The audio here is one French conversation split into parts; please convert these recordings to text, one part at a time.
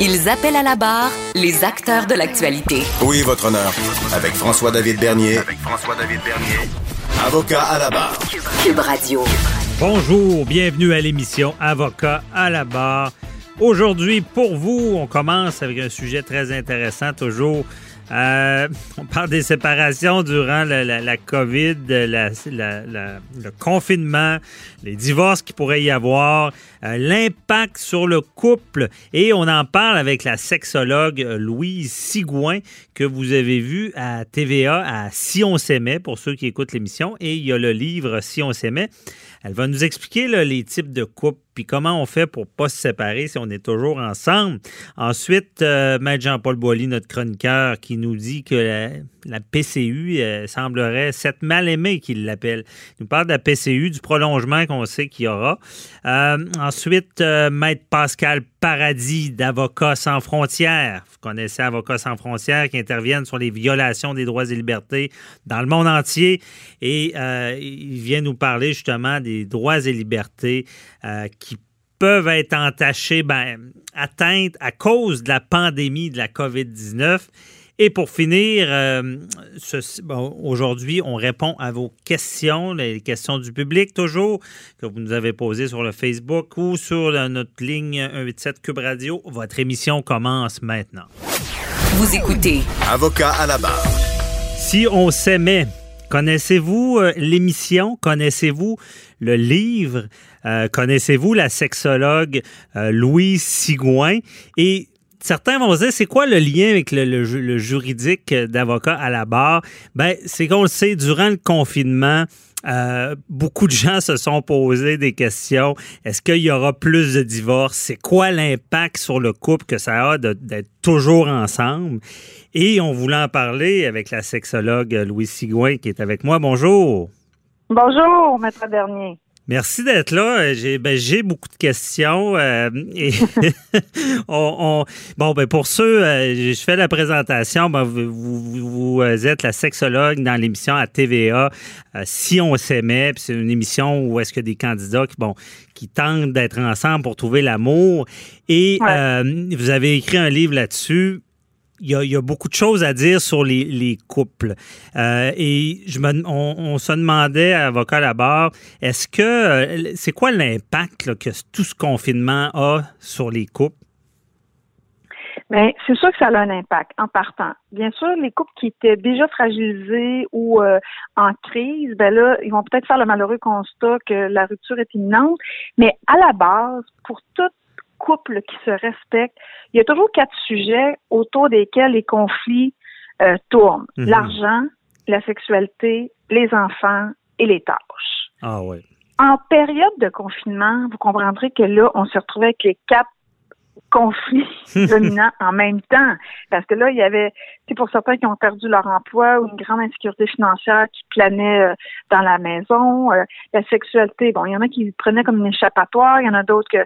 Ils appellent à la barre les acteurs de l'actualité. Oui, votre honneur? Avec François-David Bernier. Avec François-David Bernier. Avocat à la barre. Cube Radio. Bonjour, bienvenue à l'émission Avocat à la barre. Aujourd'hui, pour vous, on commence avec un sujet très intéressant toujours. Euh, on parle des séparations durant la, COVID, la- le confinement, les divorces qu'il pourrait y avoir, euh, l'impact sur le couple. Et on en parle avec la sexologue euh, Louise Sigouin, que vous avez vu à TVA à Si on s'aimait, pour ceux qui écoutent l'émission. Et il y a le livre Si on s'aimait. Elle va nous expliquer les types de couples, puis comment on fait pour pas se séparer si on est toujours ensemble? Ensuite, euh, Maître Jean-Paul Boilly, notre chroniqueur, qui nous dit que la, PCU euh, semblerait s'être mal aimée, qu'il l'appelle. Il nous parle de la PCU, du prolongement qu'on sait qu'il y aura. Euh, ensuite, Maître Pascal Paradis d'Avocats sans frontières. Vous connaissez Avocats sans frontières qui interviennent sur les violations des droits et libertés dans le monde entier. Et il vient nous parler justement des droits et libertés peuvent être entachés, ben, atteintes à cause de la pandémie de la COVID-19. Et pour finir, euh, bon, aujourd'hui, on répond à vos questions, les questions du public toujours, que vous nous avez posées sur le Facebook ou sur la- notre ligne 187 Cube Radio. Votre émission commence maintenant. Vous écoutez Avocat à la barre. Si on s'aimait, connaissez-vous euh, l'émission? Connaissez-vous le livre? Euh, connaissez-vous la sexologue euh, Louise Sigouin? Et certains vont se dire, c'est quoi le lien avec le, le ju- le juridique d'avocat à la barre? Ben, c'est qu'on le sait, durant le confinement, euh, beaucoup de gens se sont posés des questions. Est-ce qu'il y aura plus de divorces? C'est quoi l'impact sur le couple que ça a d'être toujours ensemble? Et on voulait en parler avec la sexologue Louise Sigouin qui est avec moi. Bonjour. Bonjour, maître Bernier. Merci d'être là. J'ai ben, j'ai beaucoup de questions. euh, et on, on- bon, ben pour ceux, euh, je fais la présentation. Ben, vous, vous- vous êtes la sexologue dans l'émission à TVA. euh, si on s'aimait, c'est une émission où est-ce que des candidats qui bon qui tentent d'être ensemble pour trouver l'amour. Et Ouais. euh, vous avez écrit un livre là-dessus. Il y, a, beaucoup de choses à dire sur les, les couples. Euh, et je me, on, se demandait à Avocat à la barre, est-ce que euh, c'est quoi l'impact que tout ce confinement a sur les couples? Bien, c'est sûr que ça a un impact en partant. Bien sûr, les couples qui étaient déjà fragilisés ou euh, en crise, ben là, ils vont peut-être faire le malheureux constat que la rupture est imminente. Mais à la base, pour tout couple qui se respecte, il y a toujours quatre sujets autour desquels les conflits euh, tournent. Mhm. L'argent, la sexualité, les enfants et les tâches. Ah oui. En période de confinement, vous comprendrez que là, on se retrouvait avec les quatre conflits dominants en même temps. Parce que là, il y avait, c'est pour certains qui ont perdu leur emploi ou une grande insécurité financière qui planait euh, dans la maison. Euh, la sexualité, bon, il y en a qui prenaient comme une échappatoire, il y en a d'autres que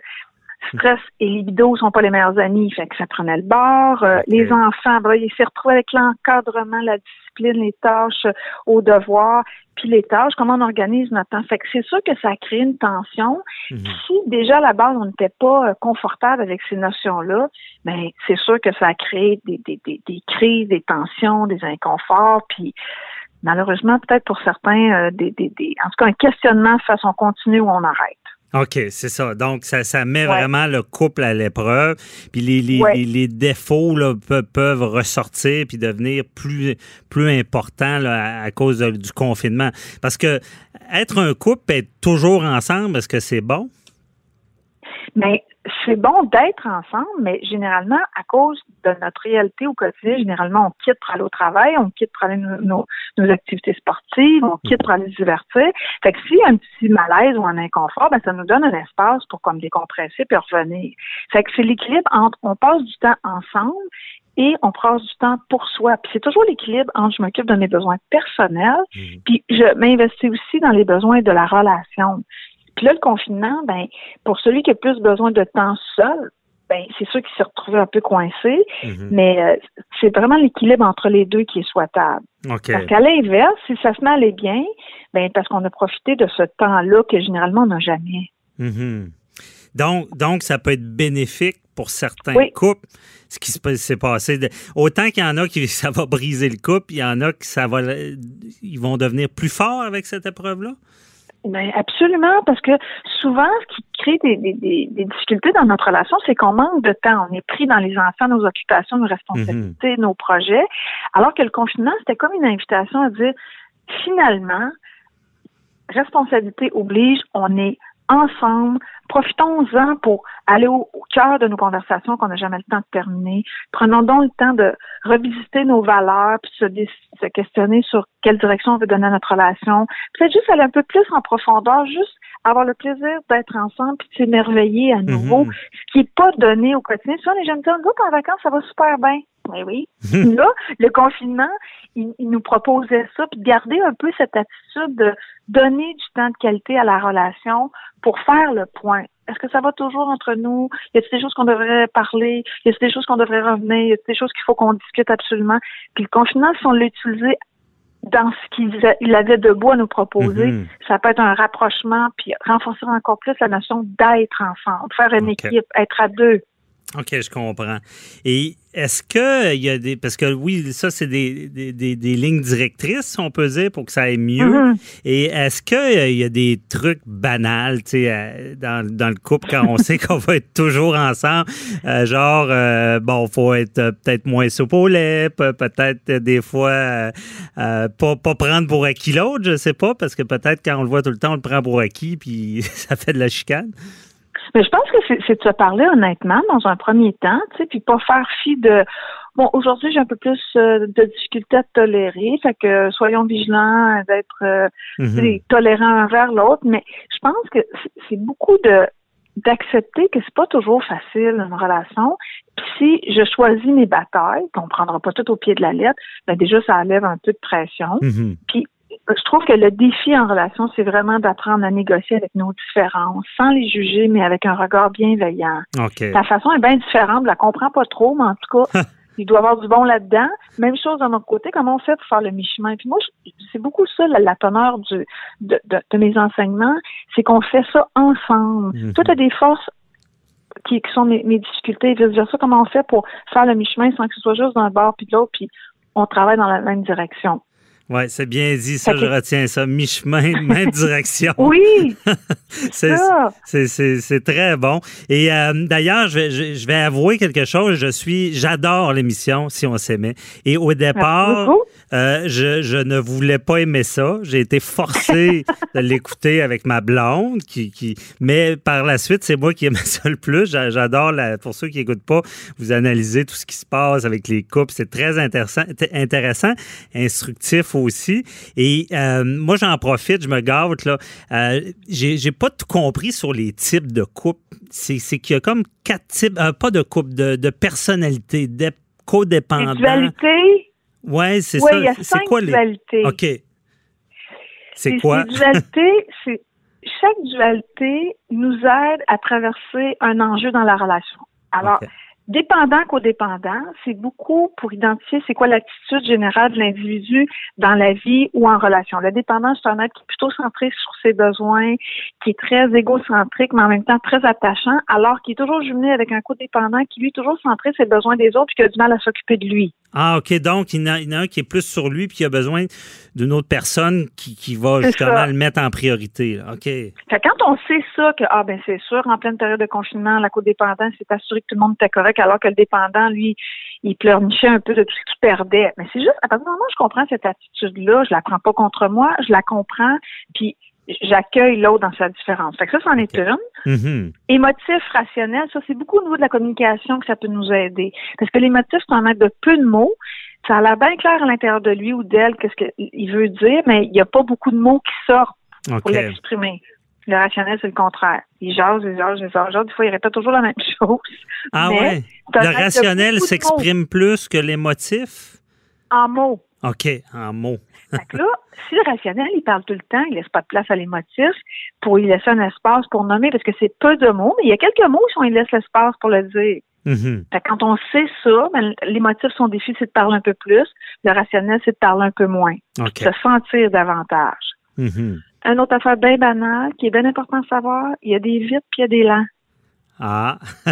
stress et libido sont pas les meilleurs amis, fait que ça prenait le bord. Euh, Les enfants, ben, ils s'est retrouvés avec l'encadrement, la discipline, les tâches euh, au devoir, puis les tâches, comment on organise notre temps. Fait que c'est sûr que ça crée une tension. Mhm. Si déjà à la base on n'était pas euh, confortable avec ces notions-là, ben c'est sûr que ça a créé des, des, des, des crises, des tensions, des inconforts, puis malheureusement peut-être pour certains euh, des, des, des en tout cas un questionnement face on continue ou on arrête. OK, c'est ça. Donc, ça, ça met Ouais. vraiment le couple à l'épreuve. Puis les, les, Ouais. les, les défauts là, peuvent ressortir puis devenir plus, plus importants là, à, à cause de- du confinement. Parce que être un couple, être toujours ensemble, est-ce que c'est bon? Mais c'est bon d'être ensemble, mais généralement, à cause de notre réalité au quotidien, généralement, on quitte pour aller au travail, on quitte pour aller nos, nos, activités sportives, on quitte pour aller se divertir. Fait que s'il y a un petit malaise ou un inconfort, ben, ça nous donne un espace pour comme décompresser puis revenir. Fait que c'est l'équilibre entre on passe du temps ensemble et on passe du temps pour soi. Puis c'est toujours l'équilibre entre je m'occupe de mes besoins personnels, mmh. puis je m'investis aussi dans les besoins de la relation. Puis là, le confinement, ben, pour celui qui a plus besoin de temps seul, ben, c'est sûr qu'il s'est retrouvé un peu coincé, mhm. mais euh, c'est vraiment l'équilibre entre les deux qui est souhaitable. Parce qu'à l'inverse, si ça se met à aller bien, ben, parce qu'on a profité de ce temps-là que généralement on n'a jamais. Mhm. Donc, donc, ça peut être bénéfique pour certains couples, ce qui s'est passé. autant qu'il y en a qui ça va briser le couple, il y en a qui ça va, ils vont devenir plus forts avec cette épreuve-là? Ben absolument, parce que souvent, ce qui crée des, des, des difficultés dans notre relation, c'est qu'on manque de temps. On est pris dans les enfants, nos occupations, nos responsabilités, mhm. nos projets. Alors que le confinement, c'était comme une invitation à dire, finalement, responsabilité oblige, on est ensemble. Profitons-en pour aller au, cœur de nos conversations qu'on n'a jamais le temps de terminer. Prenons donc le temps de revisiter nos valeurs, puis se, se questionner sur quelle direction on veut donner à notre relation. Peut-être juste aller un peu plus en profondeur, juste avoir le plaisir d'être ensemble puis de s'émerveiller à nouveau, mhm. ce qui n'est pas donné au quotidien. Souvent, les jeunes disent, go en vacances, ça va super bien. Oui, oui. Mhm. Là, le confinement, il, nous proposait ça, puis de garder un peu cette attitude de donner du temps de qualité à la relation pour faire le point. Est-ce que ça va toujours entre nous? Y a-t-il des choses qu'on devrait parler? Y a-t-il des choses qu'on devrait revenir? Y a-t-il des choses qu'il faut qu'on discute absolument? Puis le confinement, si on l'utilisait dans ce qu'il avait de beau à nous proposer, mhm. ça peut être un rapprochement, puis renforcer encore plus la notion d'être ensemble, faire une équipe, être à deux. OK, je comprends. Et est-ce qu'il y a des. Parce que oui, ça, c'est des, des, des, lignes directrices, on peut dire, pour que ça aille mieux. Mm-hmm. Et est-ce qu'il y a des trucs banals, tu sais, euh, dans, dans, le couple quand on sait qu'on va être toujours ensemble? Euh, genre, euh, bon, faut être peut-être moins soupe au lait, peut-être des fois pas, pas prendre pour acquis l'autre, je sais pas, parce que peut-être quand on le voit tout le temps, on le prend pour acquis, puis ça fait de la chicane. Mais je pense que c'est de se parler honnêtement dans un premier temps, tu sais, puis pas faire fi de bon, aujourd'hui j'ai un peu plus euh, de difficulté à tolérer, fait que soyons vigilants d'être euh, mhm. tolérants envers l'autre, mais je pense que c'est beaucoup de d'accepter que c'est pas toujours facile une relation. Puis si je choisis mes batailles, qu'on prendra pas tout au pied de la lettre, ben déjà ça enlève un peu de pression. Mhm. Puis je trouve que le défi en relation, c'est vraiment d'apprendre à négocier avec nos différences, sans les juger, mais avec un regard bienveillant. La façon est bien différente, je la comprends pas trop, mais en tout cas, il doit y avoir du bon là-dedans. Même chose de notre côté, comment on fait pour faire le mi-chemin? Puis moi, c'est beaucoup ça, la, teneur du, de, mes enseignements, c'est qu'on fait ça ensemble. Mm Toi, tu as des forces qui, sont mes, difficultés, veux dire ça, comment on fait pour faire le mi-chemin sans que ce soit juste d'un bord puis de l'autre, puis on travaille dans la même direction? Oui, c'est bien dit, ça, je retiens ça. Mi-chemin, même direction. oui! c'est très bon. Et euh, d'ailleurs, je, je, vais avouer quelque chose. Je suis, j'adore l'émission Si on s'aimait. Et au départ, euh, je, je, ne voulais pas aimer ça. J'ai été forcé de l'écouter avec ma blonde, qui, qui, mais par la suite, c'est moi qui aimais ça le plus. J'adore, pour ceux qui n'écoutent pas, vous analysez tout ce qui se passe avec les couples. C'est très intéressant, intéressant, instructif aussi. Et euh, moi, j'en profite, je me gâte. là. Euh, j'ai pas tout compris sur les types de couples. C'est qu'il y a comme quatre types, euh, pas de couples, de, de personnalités, de codépendants. Dualité. Ouais, c'est ça. C'est quoi les dualités. OK. C'est quoi? dualité, c'est chaque dualité nous aide à traverser un enjeu dans la relation. Alors, Dépendant codépendant, c'est beaucoup pour identifier c'est quoi l'attitude générale de l'individu dans la vie ou en relation. Le dépendant, c'est un être qui est plutôt centré sur ses besoins, qui est très égocentrique, mais en même temps très attachant, alors qu'il est toujours jumelé avec un codépendant qui, lui, est toujours centré sur ses besoins des autres et qui a du mal à s'occuper de lui. Ah, OK. Donc, il y, en a, un qui est plus sur lui puis il a besoin d'une autre personne qui, qui va justement le mettre en priorité. OK. quand on sait ça, que, ah, ben, c'est sûr, en pleine période de confinement, la codépendance s'est assuré que tout le monde était correct alors que le dépendant, lui, il pleurnichait un peu de tout ce qu'il perdait. Mais c'est juste, à partir du moment où je comprends cette attitude-là, je la prends pas contre moi, je la comprends, puis j'accueille l'autre dans sa différence. Fait que ça, c'en est une. Mhm. Émotif, rationnel, ça, c'est beaucoup au niveau de la communication que ça peut nous aider. Parce que l'émotif, c'est en mettre de peu de mots. Ça a l'air bien clair à l'intérieur de lui ou d'elle qu'est-ce qu'il veut dire, mais il n'y a pas beaucoup de mots qui sortent pour l'exprimer. Le rationnel, c'est le contraire. Il jase, il jase, il jase. Des fois, il répète toujours la même chose. Ah mais ouais? Le rationnel s'exprime plus que l'émotif? En mots. OK, en mots. Fait que là, si le rationnel, il parle tout le temps, il laisse pas de place à l'émotif pour y laisser un espace pour nommer, parce que c'est peu de mots, mais il y a quelques mots si on y laisse l'espace pour le dire. Mhm. Fait que quand on sait ça, ben, l'émotif, son défi, c'est de parler un peu plus. Le rationnel, c'est de parler un peu moins. OK. Se sentir davantage. Mhm. Une autre affaire bien banale, qui est bien important de savoir, il y a des vite puis il y a des lents. Ah.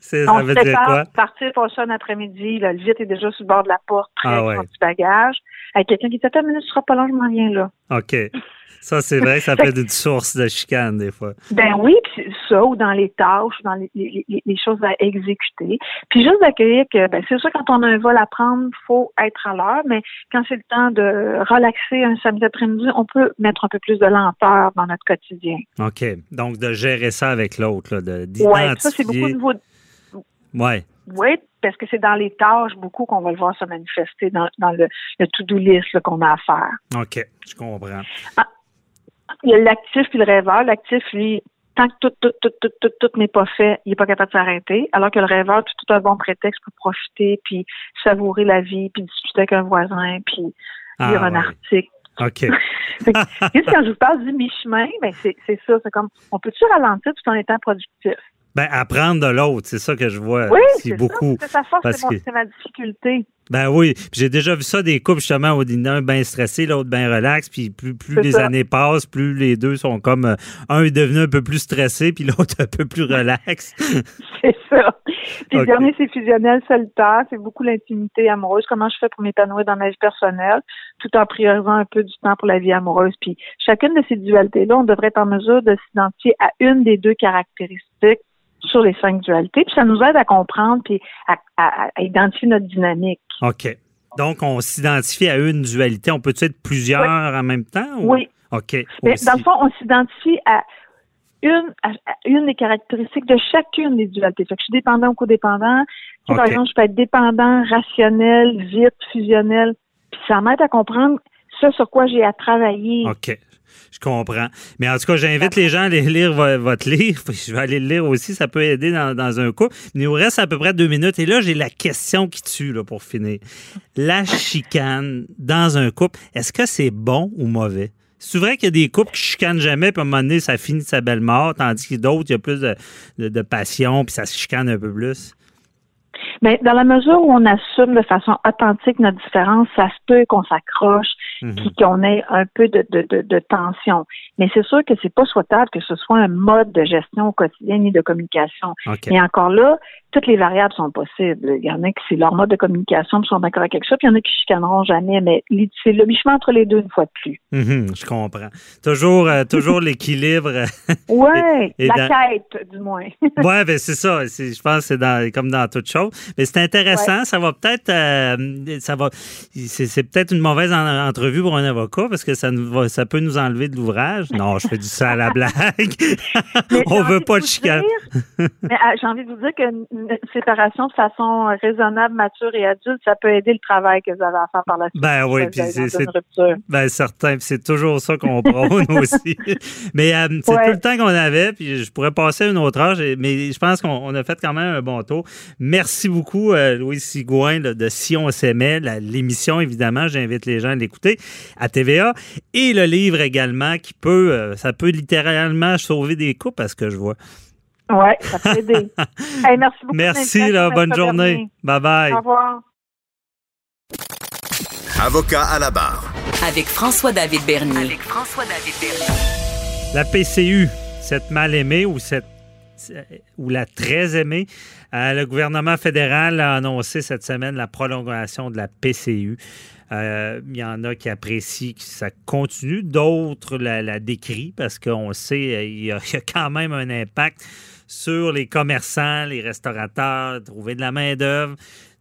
C'est- ça on veut se dire quoi? partir pour ça un après-midi, le vite est déjà sur le bord de la porte, prêt Ah ouais. son petit bagage. Avec quelqu'un qui dit, attends minute, tu seras pas long, je m'en viens là. OK. Ça, c'est vrai ça peut être une source de chicane, des fois. Ben oui, puis ça, ou dans les tâches, dans les, les, les- les choses à exécuter. Puis juste d'accueillir que, ben c'est sûr, quand on a un vol à prendre, faut être à l'heure, mais quand c'est le temps de relaxer un samedi après-midi, on peut mettre un peu plus de lenteur dans notre quotidien. OK. Donc, de gérer ça avec l'autre, Ouais, ça, c'est beaucoup niveau de-. Oui, parce que c'est dans les tâches beaucoup qu'on va le voir se manifester dans, dans le, le to-do list qu'on a à faire. OK. Je comprends. Il y a l'actif puis le rêveur. L'actif, lui, tant que tout, tout, tout, tout, tout, tout n'est pas fait, il n'est pas capable de s'arrêter. Alors que le rêveur, tout, tout un bon prétexte pour profiter, puis savourer la vie, puis discuter avec un voisin, puis Ah, lire un ouais. article. OK. Juste quand je vous parle du mi-chemin, ben c'est ça. C'est comme, on peut-tu ralentir tout en étant productif? Ben, apprendre de l'autre, c'est ça que je vois. Oui, c'est beaucoup. ça. Force, c'est ma difficulté. Ben oui, j'ai déjà vu ça des couples justement où un bien stressé, l'autre bien relax, puis plus, plus les ça. années passent, plus les deux sont comme euh, un est devenu un peu plus stressé, puis l'autre un peu plus relax. C'est ça. Puis Ok. le dernier, c'est fusionnel solitaire. C'est beaucoup l'intimité amoureuse. Comment je fais pour m'épanouir dans ma vie personnelle, tout en priorisant un peu du temps pour la vie amoureuse. Puis chacune de ces dualités-là, on devrait être en mesure de s'identifier à une des deux caractéristiques sur les cinq dualités. Puis ça nous aide à comprendre puis à, à- à identifier notre dynamique. OK. Donc, on s'identifie à une dualité. On peut-tu être plusieurs en même temps? ou- Oui. OK. Mais dans le fond, on s'identifie à une, à, une des caractéristiques de chacune des dualités. Fait que je suis dépendant ou codépendant. Sais, Par exemple, je peux être dépendant, rationnel, vite, fusionnel. Puis ça m'aide à comprendre ce sur quoi j'ai à travailler. OK. Je comprends. Mais en tout cas, j'invite les gens à aller lire vo- votre livre. Je vais aller le lire aussi. Ça peut aider dans, un coup. Il nous reste à peu près deux minutes. Et là, j'ai la question qui tue là, pour finir. La chicane dans un couple, est-ce que c'est bon ou mauvais? C'est vrai qu'il y a des couples qui chicanent jamais, puis à un moment donné, ça finit sa belle mort, tandis que d'autres, il y a plus de, passion, puis ça se chicane un peu plus. Mais dans la mesure où on assume de façon authentique notre différence, ça se peut qu'on s'accroche, Mhm. puis qu'on ait un peu de, de, de, de tension. Mais c'est sûr que c'est pas souhaitable que ce soit un mode de gestion au quotidien ni de communication. Et encore là, toutes les variables sont possibles. Il y en a qui c'est leur mode de communication, sont d'accord avec ça, puis il y en a qui chicaneront jamais, mais c'est le mi-chemin entre les deux une fois de plus. Mhm, je comprends. Toujours, euh, toujours l'équilibre. Et la dans- quête, du moins. Ouais, ben c'est ça. Je pense que c'est dans, comme dans toute chose. Mais c'est intéressant. Ça va peut-être, euh, ça va, c'est c'est peut-être une mauvaise en- entrevue pour un avocat parce que ça, nous va- ça peut nous enlever de l'ouvrage. Non, je fais du ça à la blague. On veut pas de chicane. euh, j'ai envie de vous dire qu'une une séparation de façon raisonnable, mature et adulte, ça peut aider le travail que vous avez à faire par la suite. Ben oui, puis c'est-. Ben certain, c'est toujours ça qu'on prône aussi. Mais euh, c'est Ouais. tout le temps qu'on avait, puis je pourrais passer une autre âge, et- mais je pense qu'on on a fait quand même un bon tour. Merci beaucoup, euh, Louis Sigouin là, de Si on s'aimait, l'émission évidemment, j'invite les gens à l'écouter à TVA, et le livre également qui peut, euh, ça peut littéralement sauver des couples, parce que je vois. Oui, ça peut aider. Hey, merci beaucoup. Merci, là, bonne journée. Bernier. Bye bye. Au revoir. Avocat à la barre. Avec François-David Bernier. Avec François-David Bernier. La PCU, cette mal aimée ou cette ou la très aimée, euh, le gouvernement fédéral a annoncé cette semaine la prolongation de la PCU. Euh, Il y en a qui apprécient que ça continue, d'autres la, décrient parce qu'on sait euh, il y, y a quand même un impact sur les commerçants, les restaurateurs, trouver de la main-d'œuvre.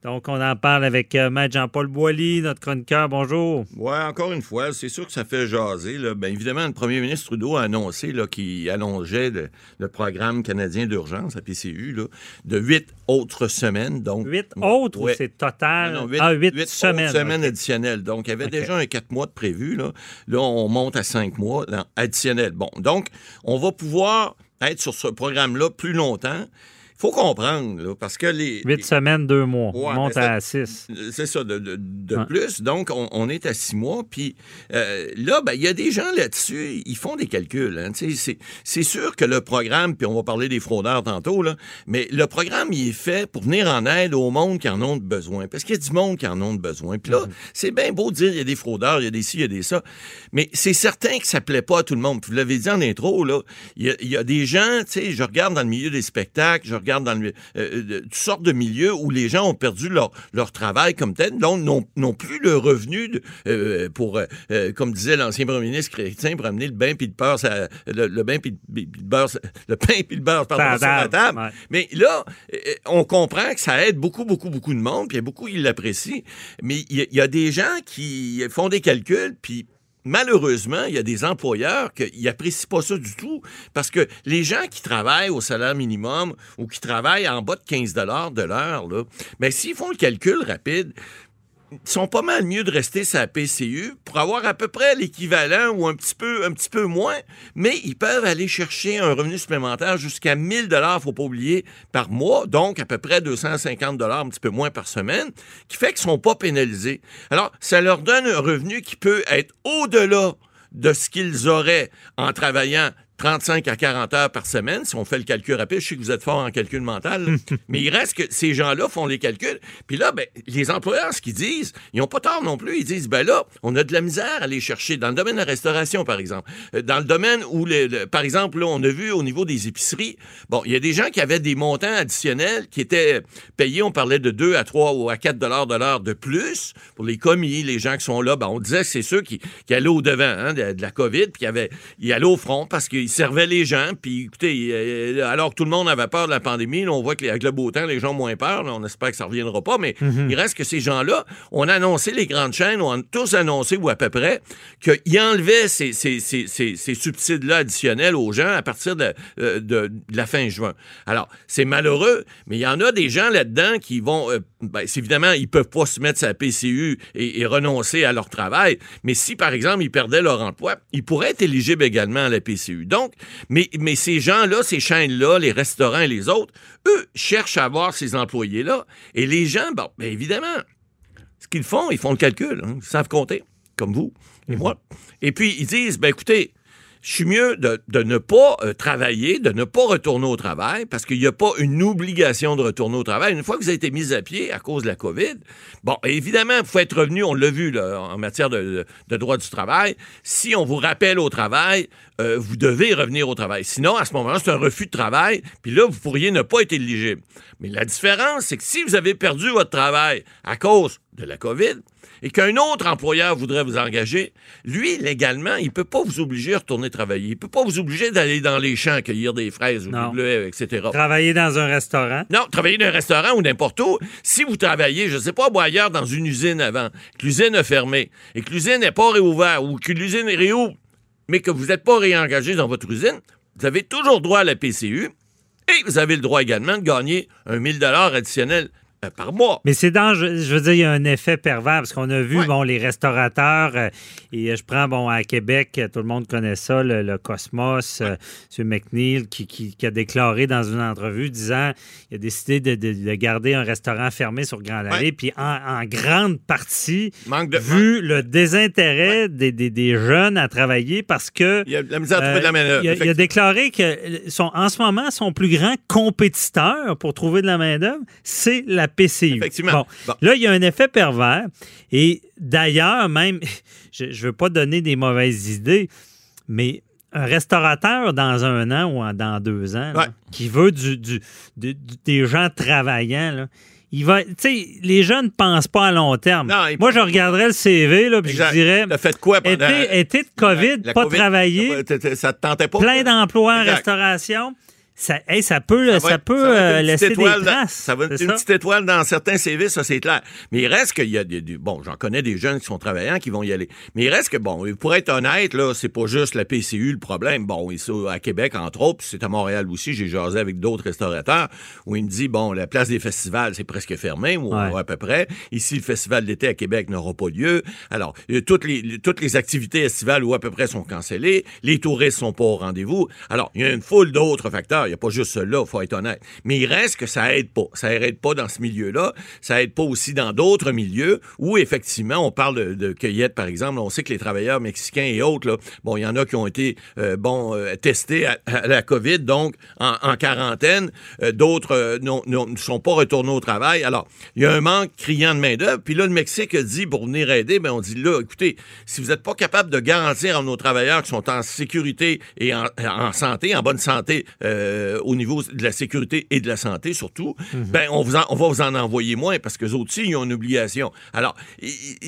Donc, on en parle avec euh, Maître Jean-Paul Boilly, notre chroniqueur. Bonjour. Oui, encore une fois, c'est sûr que ça fait jaser. Là. Bien évidemment, le premier ministre Trudeau a annoncé qu'il allongeait le, le, programme canadien d'urgence, la PCU, là, de huit autres semaines. Donc, huit autres ouais. c'est total? Non, non, huit, ah, huit, huit semaines. semaines additionnelles. Donc, il y avait Okay. déjà un quatre mois de prévu. Là, là on monte à cinq mois additionnels. Bon, donc, on va pouvoir être sur ce programme-là plus longtemps. Il faut comprendre, là, parce que les. Huit semaines, deux mois. Ouais, on monte à six. C'est ça, de, de- de Ouais. plus. Donc, on, on est à six mois. Puis euh, là, ben, il y a des gens là-dessus, ils font des calculs. hein. C'est sûr que le programme, puis on va parler des fraudeurs tantôt, là, mais le programme, il est fait pour venir en aide au monde qui en ont besoin. Parce qu'il y a du monde qui en ont besoin. Puis là, c'est bien beau de dire il y a des fraudeurs, il y a des ci, il y a des ça. Mais c'est certain que ça plaît pas à tout le monde. Puis vous l'avez dit en intro, là, il y y a des gens, tu sais, je regarde dans le milieu des spectacles, je regarde dans le, euh, de- toutes sortes de milieux où les gens ont perdu leur, leur travail comme tel, donc n'ont plus le revenu de- euh, pour, euh, euh, comme disait l'ancien premier ministre chrétien, pour amener le bain puis le beurre, ça- le, le bain puis le, beurre, le pain puis le beurre, pardon, sur la table. ouais. Mais là, euh, on comprend que ça aide beaucoup, beaucoup, beaucoup de monde, puis il y a beaucoup qui l'apprécient. Mais il y, y a des gens qui font des calculs, puis malheureusement, il y a des employeurs qui n'apprécient pas ça du tout parce que les gens qui travaillent au salaire minimum ou qui travaillent en bas de 15 de l'heure, là, ben, s'ils font le calcul rapide, sont pas mal mieux de rester la PCU pour avoir à peu près l'équivalent ou un petit peu un petit peu moins, mais ils peuvent aller chercher un revenu supplémentaire jusqu'à 1000 dollars, faut pas oublier, par mois, donc à peu près 250 dollars, un petit peu moins par semaine, qui fait qu'ils sont pas pénalisés. Alors, ça leur donne un revenu qui peut être au-delà de ce qu'ils auraient en travaillant 35 à 40 heures par semaine, si on fait le calcul rapide, je sais que vous êtes fort en calcul mental, mais il reste que ces gens-là font les calculs. Puis là, ben, les employeurs, ce qu'ils disent, ils n'ont pas tort non plus. Ils disent, ben là, on a de la misère à aller chercher dans le domaine de la restauration, par exemple. Euh, Dans le domaine où, le- le- par exemple, là, on a vu au niveau des épiceries, bon, il y a des gens qui avaient des montants additionnels qui étaient payés, on parlait de 2 à 3 ou à 4 dollars de l'heure de plus pour les commis, les gens qui sont là. Ben, on disait que c'est ceux qui, qui allaient au-devant hein, de, de la COVID, puis qui avaient, ils allaient au front parce qu'ils servaient les gens. Puis écoutez, euh, alors que tout le monde avait peur de la pandémie, là, on voit qu'avec le beau temps, les gens ont moins peur. là. on espère que ça ne reviendra pas, mais il reste que ces gens-là, on a annoncé, les grandes chaînes ont tous annoncé, ou à peu près, qu'ils enlevaient ces, ces, ces, ces, subsides-là additionnels aux gens à partir de, euh, de- de la fin juin. Alors, c'est malheureux, mais il y en a des gens là-dedans qui vont, euh, ben, c'est évidemment, ils peuvent pas se mettre sa PCU et, et renoncer à leur travail, mais si, par exemple, ils perdaient leur emploi, ils pourraient être éligibles également à la PCU. Donc, mais, mais ces gens-là, ces chaînes-là, les restaurants et les autres, eux, cherchent à avoir ces employés-là. Et les gens, bon, bien évidemment, ce qu'ils font, ils font le calcul. hein. Ils savent compter, comme vous et moi. Et puis, ils disent, ben écoutez, je suis mieux de, ne pas euh, travailler, de ne pas retourner au travail, parce qu'il n'y a pas une obligation de retourner au travail. Une fois que vous avez été mis à pied à cause de la COVID, bon, évidemment, vous faut être revenu, on l'a vu en matière de droit du travail. Si on vous rappelle au travail, euh, vous devez revenir au travail. Sinon, à ce moment-là, c'est un refus de travail, puis là, vous pourriez ne pas être éligible. Mais la différence, c'est que si vous avez perdu votre travail à cause de la COVID, et qu'un autre employeur voudrait vous engager, lui, légalement, il peut pas vous obliger à retourner travailler. Il peut pas vous obliger d'aller dans les champs cueillir des fraises ou des bleuets, etc. Travailler dans un restaurant? Non, travailler dans un restaurant ou n'importe où. Si vous travaillez, je sais pas, moi, ailleurs dans une usine avant, que l'usine a fermé et que l'usine n'est pas réouverte ou que l'usine est réouvre, mais que vous n'êtes pas réengagé dans votre usine, vous avez toujours droit à la PCU et vous avez le droit également de gagner un 1000 additionnel par mois. Mais c'est dangereux. Je veux dire, il y a un effet pervers parce qu'on a vu, Ouais. bon, les restaurateurs, euh, et je prends, bon, à Québec, euh, tout le monde connaît ça, le, le Cosmos, euh, M. McNeil, qui, qui- qui a déclaré dans une entrevue disant il a décidé de, de- de garder un restaurant fermé sur Grand Allée, Ouais. puis en, en grande partie, Manque de. vu le désintérêt des, des- des jeunes à travailler parce que. Il y a de la misère à trouver de la Euh, main-d'œuvre. il, a, il a Effectivement. déclaré que euh, son, en ce moment, son plus grand compétiteur pour trouver de la main-d'œuvre, c'est la PCU. Effectivement. Bon. Bon. Là, il y a un effet pervers. Et d'ailleurs, même, je ne veux pas donner des mauvaises idées, mais un restaurateur dans un an ou dans deux ans, là, qui veut du, du- du- du- des gens travaillants, là, il va, les jeunes ne pensent pas à long terme. Non, Moi, je regarderais le CV, là, puis je dirais, T'as fait quoi pendant... été, été de COVID, la pas COVID, travailler, Ça te tentait pas? plein d'emplois en restauration. Ça, hey, ça peut, Ça être- peut ça euh, une petite laisser des dans- traces. ça va être une petite étoile dans certains CV, ça c'est clair. Mais il reste qu'il y a des, des- bon, j'en connais des jeunes qui sont travaillants qui vont y aller. Mais il reste que bon, pour être honnête là, c'est pas juste la PCU le problème. Bon, ici à Québec entre autres, puis c'est à Montréal aussi, j'ai jasé avec d'autres restaurateurs où il me dit bon, la place des festivals c'est presque fermé ou Ouais. à peu près. Ici le festival d'été à Québec n'aura pas lieu. Alors, euh, toutes les les- toutes les activités estivales ou à peu près sont cancellées, les touristes sont pas au rendez-vous. Alors, il y a une foule d'autres facteurs, il y a pas juste cela, faut être honnête. Mais il reste que ça aide pas. Ça aide pas dans ce milieu-là, ça aide pas aussi dans d'autres milieux où effectivement on parle de, de cueillette par exemple, on sait que les travailleurs mexicains et autres là, bon, il y en a qui ont été euh, bon euh, testés à, la Covid donc en, quarantaine, Euh, d'autres ne sont pas retournés au travail. Alors, il y a un manque criant de main-d'œuvre. Puis là, le Mexique dit pour venir aider, ben on dit là, écoutez, si vous n'êtes pas capable de garantir à nos travailleurs qui sont en sécurité et en, santé, en bonne santé, au niveau de la sécurité et de la santé surtout, ben on, vous en- on va vous en envoyer moins parce que eux aussi, ils ont une obligation. Alors,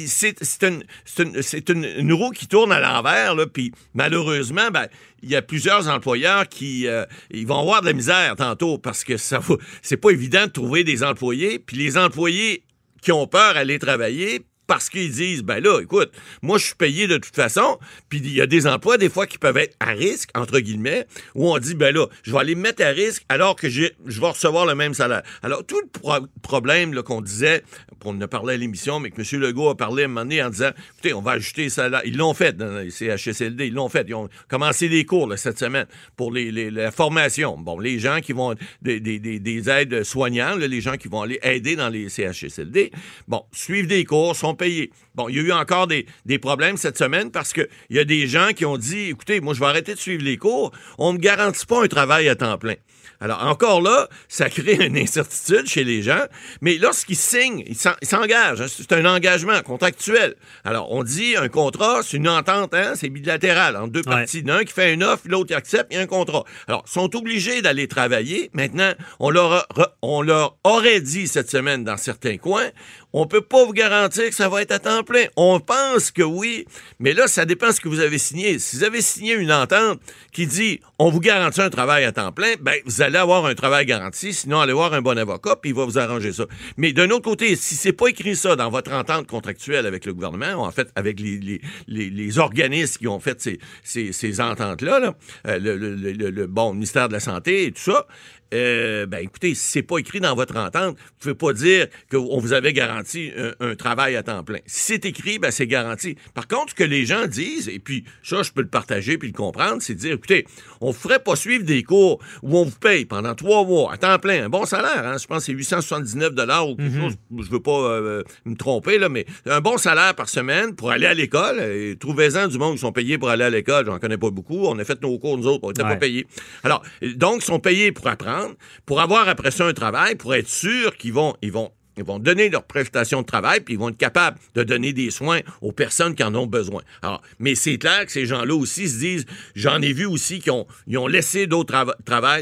c'est une, une, une- roue qui tourne à l'envers, là, puis malheureusement, ben, il y a plusieurs employeurs qui euh, ils vont avoir de la misère tantôt parce que ça c'est pas évident de trouver des employés, puis les employés qui ont peur à aller travailler parce qu'ils disent ben là écoute moi je suis payé de toute façon puis il y a des emplois des fois qui peuvent être à risque entre guillemets où on dit ben là je vais aller me mettre à risque alors que je vais recevoir le même salaire. Alors tout le pro- problème qu'on disait on en a parlé à l'émission mais que M. Legault a parlé à un moment donné en disant écoutez on va ajouter les salaires ils l'ont fait dans les CHSLD ils l'ont fait. Ils ont commencé des cours cette semaine pour les, la formation. Bon les gens qui vont des, des, des, des aides soignants les gens qui vont aller aider dans les CHSLD bon suivent des cours sont payés bon il y a eu encore des, des problèmes cette semaine parce que il y a des gens qui ont dit écoutez moi je vais arrêter de suivre les cours on me garantit pas un travail à temps plein alors, encore là, ça crée une incertitude chez les gens, mais lorsqu'ils signent, ils s'en- ils s'engagent. hein, c'est un engagement contractuel. Alors, on dit un contrat, c'est une entente, hein, c'est bilatéral entre deux parties. L'un qui fait une offre, l'autre qui accepte, il y a un contrat. Alors, ils sont obligés d'aller travailler. Maintenant, on leur, a- on leur aurait dit cette semaine dans certains coins, on peut pas vous garantir que ça va être à temps plein. On pense que oui, mais là, ça dépend de ce que vous avez signé. Si vous avez signé une entente qui dit on vous garantit un travail à temps plein, ben vous allez avoir un travail garanti, sinon allez voir un bon avocat puis il va vous arranger ça. Mais d'un autre côté, si c'est pas écrit ça dans votre entente contractuelle avec le gouvernement, en fait avec les, organismes qui ont fait ces, ententes-là, là, euh, le- le- bon ministère de la Santé et tout ça, euh, ben écoutez, si c'est pas écrit dans votre entente, vous pouvez pas dire qu'on vous avait garanti un, un travail à temps plein. Si c'est écrit, ben c'est garanti. Par contre, ce que les gens disent, et puis ça, je peux le partager puis le comprendre, c'est de dire, écoutez, on ferait pas suivre des cours où on vous paye pendant trois mois à temps plein, un bon salaire, hein, je pense que c'est 879 dollars ou quelque chose, je veux pas euh, me tromper, là, mais un bon salaire par semaine pour aller à l'école, et trouvez-en du monde qui sont payés pour aller à l'école, j'en connais pas beaucoup, on a fait nos cours, nous autres, on était Ouais. pas payés. Alors, donc, ils sont payés pour apprendre, pour avoir après ça un travail, pour être sûr qu'ils vont, ils vont, ils vont donner leur prestation de travail, puis ils vont être capables de donner des soins aux personnes qui en ont besoin. Alors, mais c'est clair que ces gens-là aussi se disent, j'en ai vu aussi qui ont, ils ont laissé d'autres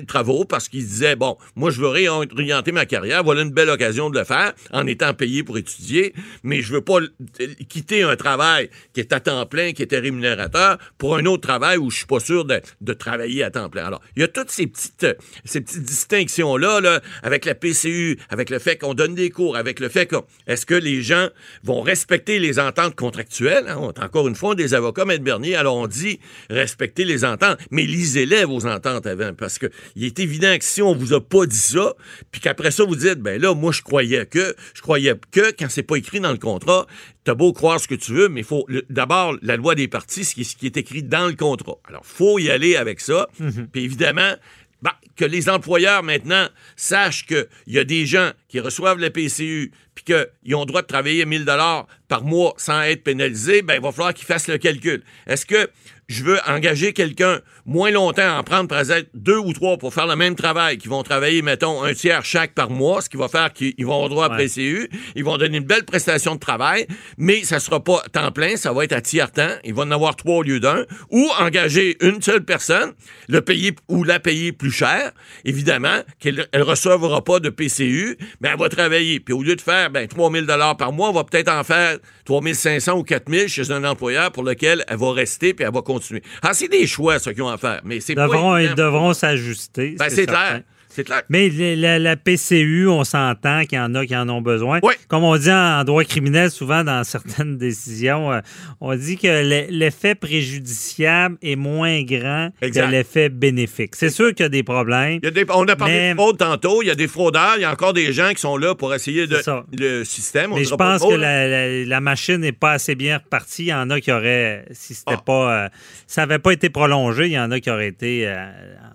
travaux parce qu'ils disaient, bon, moi je veux réorienter ma carrière, voilà une belle occasion de le faire en étant payé pour étudier, mais je veux pas quitter un travail qui est à temps plein, qui était rémunérateur, pour un autre travail où je suis pas sûr de, travailler à temps plein. Alors, il y a toutes ces petites, ces petites distinctions-là, là, avec la PCU, avec le fait qu'on donne des cours, avec le fait que, est-ce que les gens vont respecter les ententes contractuelles? hein? On encore une fois des avocats, Maître Bernier, alors on dit respecter les ententes, mais lisez-les vos ententes avant, parce que il est évident que si on vous a pas dit ça, puis qu'après ça vous dites, ben là, moi je croyais que, je croyais que, quand c'est pas écrit dans le contrat, T'as beau croire ce que tu veux, mais il faut d'abord la loi des parties, ce qui, ce qui est écrit dans le contrat. Alors, faut y aller avec ça. Puis évidemment, ben, que les employeurs maintenant sachent qu'il y a des gens qui reçoivent le PCU puis qu'ils ont le droit de travailler 1000 dollars par mois sans être pénalisés, ben il va falloir qu'ils fassent le calcul. Est-ce que je veux engager quelqu'un moins longtemps, en prendre peut-être deux ou trois pour faire le même travail, qui vont travailler, mettons, un tiers chaque par mois, ce qui va faire qu'ils vont avoir droit à Ouais. PCU, ils vont donner une belle prestation de travail, mais ça sera pas temps plein, ça va être à tiers-temps, ils vont en avoir trois au lieu d'un, ou engager une seule personne, le payer ou la payer plus cher, évidemment, qu'elle ne recevra pas de PCU, mais elle va travailler. Puis au lieu de faire ben, 3000 dollars par mois, on va peut-être en faire 3500 ou 4000 chez un employeur pour lequel elle va rester, puis elle va continuer continuer. Ah, c'est des choix, ce qu'ils ont à faire, mais c'est pas Devront, ils devront s'ajuster. Ben, c'est clair. C'est clair. Mais la, PCU, on s'entend qu'il y en a qui en ont besoin. Oui. Comme on dit en, droit criminel, souvent dans certaines décisions, euh, on dit que l'e- l'effet préjudiciable est moins grand Exact. que l'effet bénéfique. C'est sûr qu'il y a des problèmes. Il y a des- on a parlé Mais- de fraude tantôt, il y a des fraudeurs, il y a encore des gens qui sont là pour essayer de le système. on Mais je pense que là. la, la- la machine n'est pas assez bien repartie. Il y en a qui auraient, si c'était Ah. pas, euh, ça n'avait pas été prolongé, il y en a qui auraient été euh,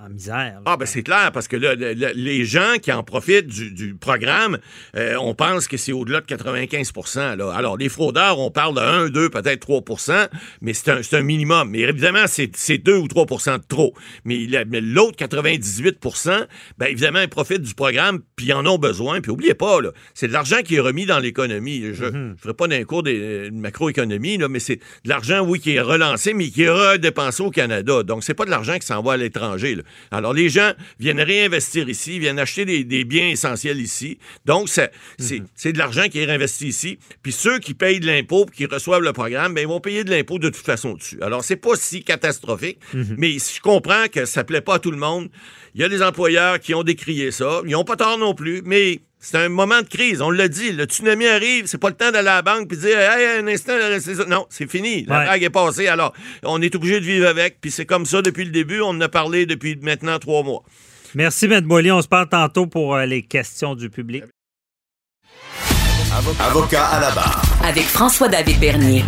en misère. là. Ah, ben c'est clair, parce que là, le- le- les gens qui en profitent du, du programme, euh, on pense que c'est au-delà de 95 là. Alors, les fraudeurs, on parle de 1, 2, peut-être 3% mais c'est un, un minimum. Mais évidemment, c'est c'est 2 ou 3% de trop. Mais l'autre 98% ben évidemment, ils profitent du programme, puis ils en ont besoin. Puis oubliez pas, là, c'est de l'argent qui est remis dans l'économie. Je ne ferai pas d'un cours de macroéconomie, là, mais c'est de l'argent, oui, qui est relancé, mais qui est redépensé au Canada. Donc, c'est pas de l'argent qui s'en va à l'étranger. Alors, les gens viennent réinvestir ici, viennent acheter des, des biens essentiels ici. Donc, ça- c'est de l'argent qui est réinvesti ici. Puis ceux qui payent de l'impôt qui reçoivent le programme, ben, ils vont payer de l'impôt de toute façon dessus. Alors, c'est pas si catastrophique, mais je comprends que ça plaît pas à tout le monde. Il y a des employeurs qui ont décrié ça. Ils n'ont pas tort non plus, mais c'est un moment de crise. On l'a dit, le tsunami arrive, c'est pas le temps d'aller à la banque puis de dire Hey, un instant, c'est ça. Non, c'est fini. La Ouais. vague est passée. Alors, on est obligé de vivre avec, puis c'est comme ça depuis le début. On en a parlé depuis maintenant trois mois. Merci, M. Boily. On se parle tantôt pour euh, les questions du public. Avocat à la barre. Avec François-David Bernier.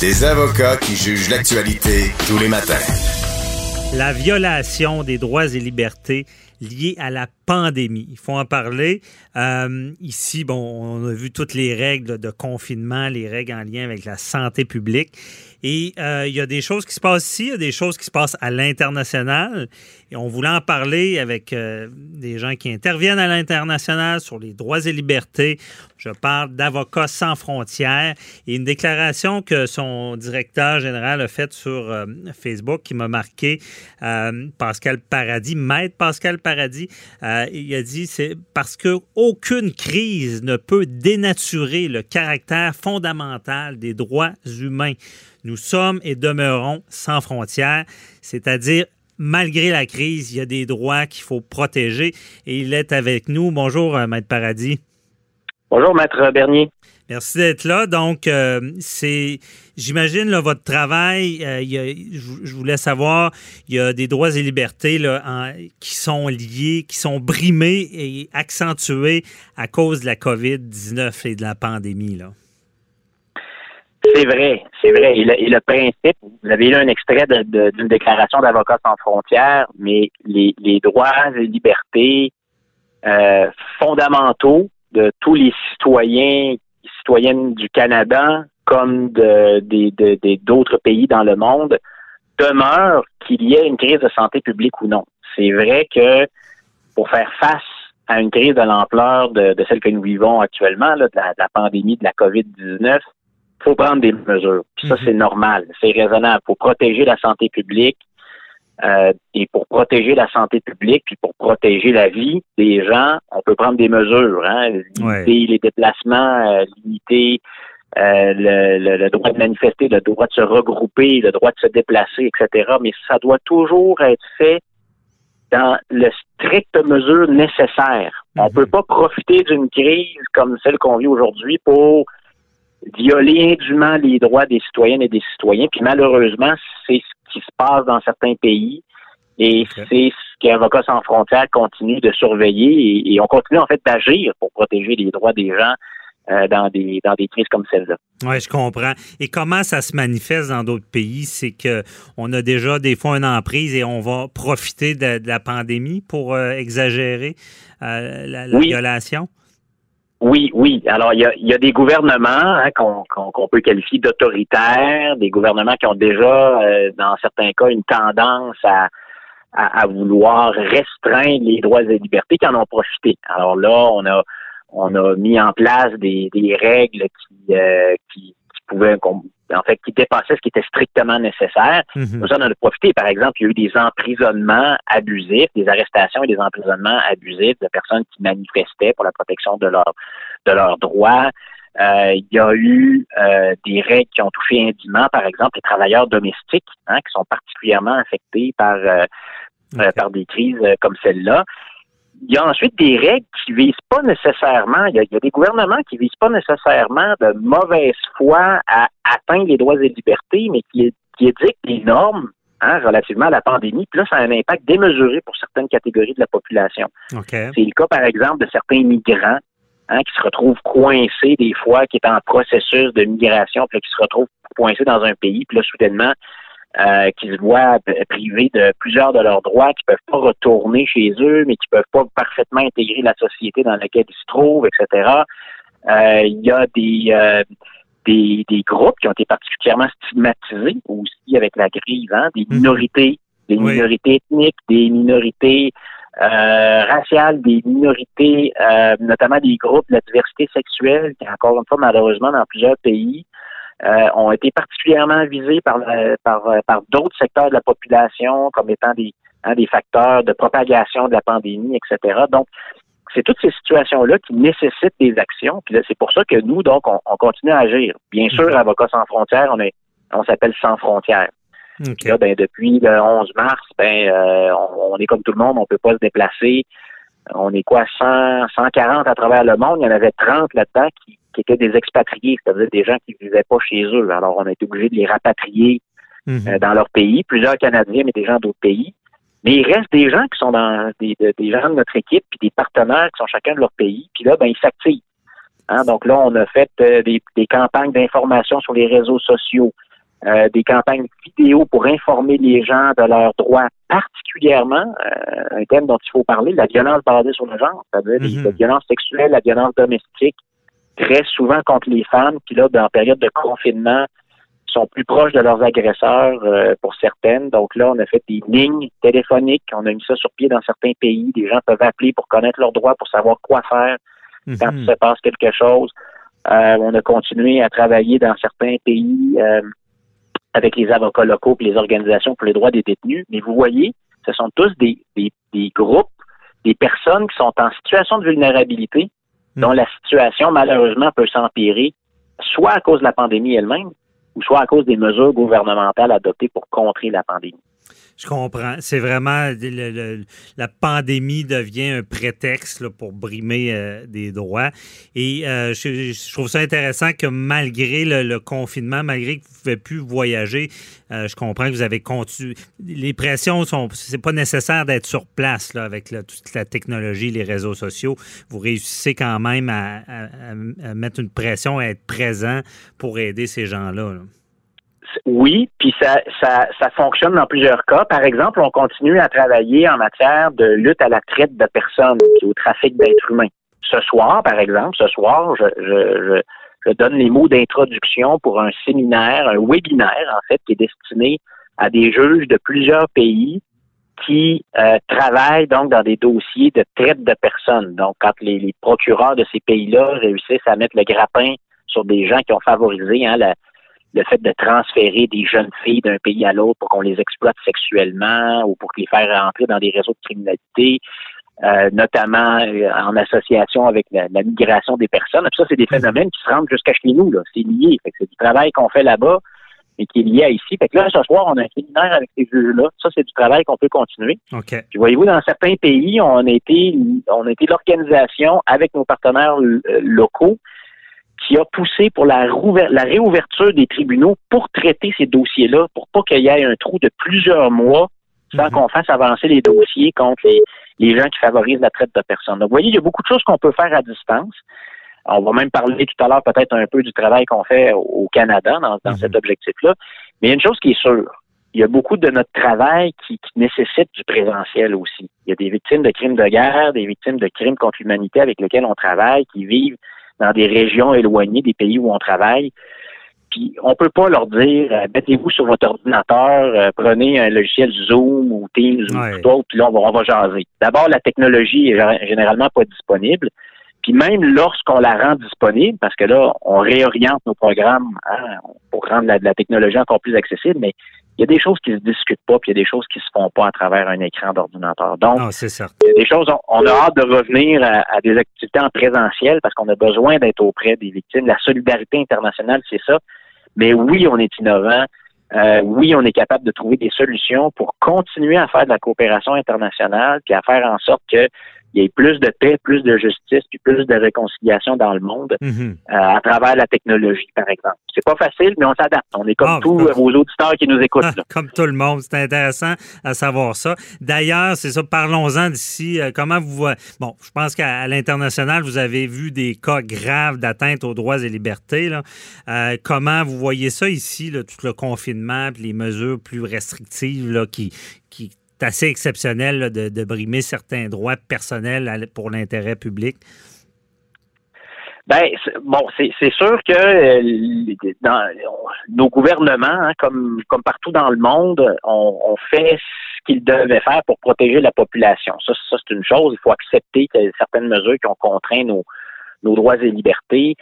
Des avocats qui jugent l'actualité tous les matins. La violation des droits et libertés liés à la pandémie. Il faut en parler. Euh, ici, bon, on a vu toutes les règles de confinement, les règles en lien avec la santé publique. Et euh, il y a des choses qui se passent ici, il y a des choses qui se passent à l'international. Et on voulait en parler avec euh, des gens qui interviennent à l'international sur les droits et libertés. Je parle d'Avocats sans frontières et une déclaration que son directeur général a faite sur Facebook qui m'a marqué. Pascal Paradis, maître Pascal Paradis, euh, il a dit c'est parce que aucune crise ne peut dénaturer le caractère fondamental des droits humains. Nous sommes et demeurons sans frontières, c'est-à-dire malgré la crise, il y a des droits qu'il faut protéger et il est avec nous. Bonjour, euh, maître Paradis. Bonjour, Maître Bernier. Merci d'être là. Donc, euh, c'est, j'imagine, votre travail, euh, je voulais savoir, il y a des droits et libertés là, qui sont liés, qui sont brimés et accentués à cause de la COVID-19 et de la pandémie. Là. C'est vrai, c'est vrai. Et le, principe, vous avez lu un extrait d'une déclaration d'Avocats sans frontières, mais les, droits et libertés euh, fondamentaux de tous les citoyens citoyennes du Canada comme de, d'autres pays dans le monde demeurent qu'il y ait une crise de santé publique ou non. C'est vrai que pour faire face à une crise de l'ampleur de, de celle que nous vivons actuellement, là, de, la, de la pandémie de la COVID-19, il faut prendre des mesures. Puis ça, Mhm. c'est normal, c'est raisonnable. Il faut protéger la santé publique. Euh, et pour protéger la santé publique, puis pour protéger la vie des gens, on peut prendre des mesures. Hein, limiter Ouais. les déplacements, euh, limiter euh, le, le- le droit de manifester, le droit de se regrouper, le droit de se déplacer, etc. Mais ça doit toujours être fait dans le stricte mesure nécessaire. On Mhm. peut pas profiter d'une crise comme celle qu'on vit aujourd'hui pour violer indûment les droits des citoyennes et des citoyens. Puis malheureusement, c'est ce qui se passe dans certains pays. Et c'est ce qu'Avocats sans frontières continue de surveiller et, et on continue en fait d'agir pour protéger les droits des gens euh, dans des dans des crises comme celle-là. Oui, je comprends. Et comment ça se manifeste dans d'autres pays? C'est que on a déjà des fois une emprise et on va profiter de, de la pandémie pour euh, exagérer euh, la, la Oui. violation? Oui, oui. Alors, il y a, il y a des gouvernements hein, qu'on peut qualifier d'autoritaires, des gouvernements qui ont déjà, euh, dans certains cas, une tendance à, à, à vouloir restreindre les droits et libertés, qui en ont profité. Alors là, on a on a mis en place des, des règles qui, euh, qui, qu'on- en fait, qui dépassaient ce qui était strictement nécessaire. Mhm. Nous, on en a profité. Par exemple, il y a eu des emprisonnements abusifs, des arrestations et des emprisonnements abusifs de personnes qui manifestaient pour la protection de leurs de leurs droits. Euh, il y a eu euh, des règles qui ont touché indûment, par exemple, les travailleurs domestiques, hein, qui sont particulièrement affectés par, euh, par des crises comme celle-là. Il y a ensuite des règles qui visent pas nécessairement, il y, a, des gouvernements qui visent pas nécessairement de mauvaise foi à atteindre les droits et libertés, mais qui, qui édictent des normes hein, relativement à la pandémie. Puis là, ça a un impact démesuré pour certaines catégories de la population. C'est le cas, par exemple, de certains migrants Hein, qui se retrouvent coincés des fois, qui est en processus de migration, puis qui se retrouvent coincés dans un pays, puis là, soudainement, euh, qui se voient privés de plusieurs de leurs droits, qui peuvent pas retourner chez eux, mais qui peuvent pas parfaitement intégrer la société dans laquelle ils se trouvent, etc. Euh, il y a des, euh, des, des groupes qui ont été particulièrement stigmatisés aussi avec la crise, hein, des mhm. minorités, des minorités ethniques, des minorités euh, raciales, des minorités, euh, notamment des groupes de la diversité sexuelle, qui encore une fois malheureusement dans plusieurs pays euh, ont été particulièrement visés par par, par d'autres secteurs de la population comme étant des hein, des facteurs de propagation de la pandémie, etc. Donc c'est toutes ces situations-là qui nécessitent des actions. Puis là, c'est pour ça que nous, donc, on, on continue à agir. Bien sûr, mm-hmm. Avocats sans frontières, on est, on s'appelle sans frontières. Là, ben, depuis le 11 mars, ben, euh, on, est comme tout le monde, on peut pas se déplacer. On est quoi, 100, 140 à travers le monde. Il y en avait 30 là-dedans qui, étaient des expatriés, c'est-à-dire des gens qui vivaient pas chez eux. Alors, on a été obligé de les rapatrier mhm. euh, dans leur pays. Plusieurs Canadiens, mais des gens d'autres pays. Mais il reste des gens qui sont dans des, des gens de notre équipe, puis des partenaires qui sont chacun de leur pays. Puis là, ben, ils s'activent. Hein, donc là, on a fait euh, des, des campagnes d'information sur les réseaux sociaux. Euh, des campagnes vidéo pour informer les gens de leurs droits, particulièrement euh, un thème dont il faut parler, la violence basée sur le genre, c'est-à-dire mm la violence sexuelle, la violence domestique, très souvent contre les femmes qui, là, en période de confinement, sont plus proches de leurs agresseurs euh, pour certaines. Donc là, on a fait des lignes téléphoniques, on a mis ça sur pied dans certains pays. Des gens peuvent appeler pour connaître leurs droits, pour savoir quoi faire quand il se passe quelque chose. on a continué à travailler dans certains pays avec les avocats locaux et les organisations pour les droits des détenus. Mais vous voyez, ce sont tous des, des, groupes, des personnes qui sont en situation de vulnérabilité, dont hmm. la situation, malheureusement, peut s'empirer, soit à cause de la pandémie elle-même, ou soit à cause des mesures gouvernementales adoptées pour contrer la pandémie. Je comprends. C'est vraiment la pandémie devient un prétexte pour brimer euh, des droits. Et euh, je, trouve ça intéressant que malgré le, confinement, malgré que vous ne pouvez plus voyager, euh, je comprends que vous avez continué. Les pressions sont. C'est pas nécessaire d'être sur place avec toute la technologie, les réseaux sociaux. Vous réussissez quand même à, mettre une pression, à être présent pour aider ces gens-là. là oui, puis ça, ça, fonctionne dans plusieurs cas. Par exemple, on continue à travailler en matière de lutte à la traite de personnes et au trafic d'êtres humains. Ce soir, par exemple, ce soir, je, donne les mots d'introduction pour un séminaire, un webinaire, en fait, qui est destiné à des juges de plusieurs pays qui euh, travaillent donc dans des dossiers de traite de personnes. Donc, quand les, les procureurs de ces pays-là réussissent à mettre le grappin sur des gens qui ont favorisé hein, la, le fait de transférer des jeunes filles d'un pays à l'autre pour qu'on les exploite sexuellement ou pour les faire entrer dans des réseaux de criminalité, euh, notamment euh, en association avec la, migration des personnes. ça, c'est des mhm. phénomènes qui se rendent jusqu'à chez nous. C'est lié. c'est du travail qu'on fait là-bas et qui est lié à ici. Fait que là, ce soir, on a un séminaire avec ces juges-là. Ça, c'est du travail qu'on peut continuer. Okay. Puis voyez-vous, dans certains pays, on a été, on a été l'organisation avec nos partenaires euh, locaux qui a poussé pour la, la réouverture des tribunaux pour traiter ces dossiers-là, pour pas qu'il y ait un trou de plusieurs mois sans mhm. qu'on fasse avancer les dossiers contre les, gens qui favorisent la traite de personnes. Donc, vous voyez, il y a beaucoup de choses qu'on peut faire à distance. On va même parler tout à l'heure peut-être un peu du travail qu'on fait au Canada dans, mhm. cet objectif-là. Mais il y a une chose qui est sûre. Il y a beaucoup de notre travail qui, qui, nécessite du présentiel aussi. Il y a des victimes de crimes de guerre, des victimes de crimes contre l'humanité avec lesquels on travaille, qui vivent dans des régions éloignées des pays où on travaille. Puis on peut pas leur dire euh, mettez-vous sur votre ordinateur, euh, prenez un logiciel Zoom ou Teams ou tout autre, puis là on va, on va jaser. D'abord, la technologie est généralement pas disponible. Puis même lorsqu'on la rend disponible, parce que là, on réoriente nos programmes hein, pour rendre la, technologie encore plus accessible, mais il y a des choses qui se discutent pas, puis il y a des choses qui se font pas à travers un écran d'ordinateur. Donc, Ah, il y a des choses, on, on a hâte de revenir à, à des activités en présentiel parce qu'on a besoin d'être auprès des victimes. La solidarité internationale, c'est ça. Mais oui, on est innovant. Euh, oui, on est capable de trouver des solutions pour continuer à faire de la coopération internationale, puis à faire en sorte que il y ait plus de paix, plus de justice, puis plus de réconciliation dans le monde Mhm. euh, à travers la technologie, par exemple. C'est pas facile, mais on s'adapte. On est comme Ah, tous ben- vos auditeurs qui nous écoutent. Ah, là. Comme tout le monde, c'est intéressant à savoir ça. D'ailleurs, c'est ça, parlons-en d'ici. Euh, Comment vous voyez- Bon, je pense qu'à l'international, vous avez vu des cas graves d'atteinte aux droits et libertés. là. Euh, comment vous voyez ça ici, là, tout le confinement, puis les mesures plus restrictives là, qui, qui est assez exceptionnel de, brimer certains droits personnels pour l'intérêt public? Ben c'est- bon, c'est c'est sûr que euh, nos gouvernements, hein, comme partout dans le monde, on, on fait ce qu'ils devaient faire pour protéger la population. Ça, c'est une chose. Il faut accepter qu'il y a certaines mesures qui ont contraint nos droits et libertés.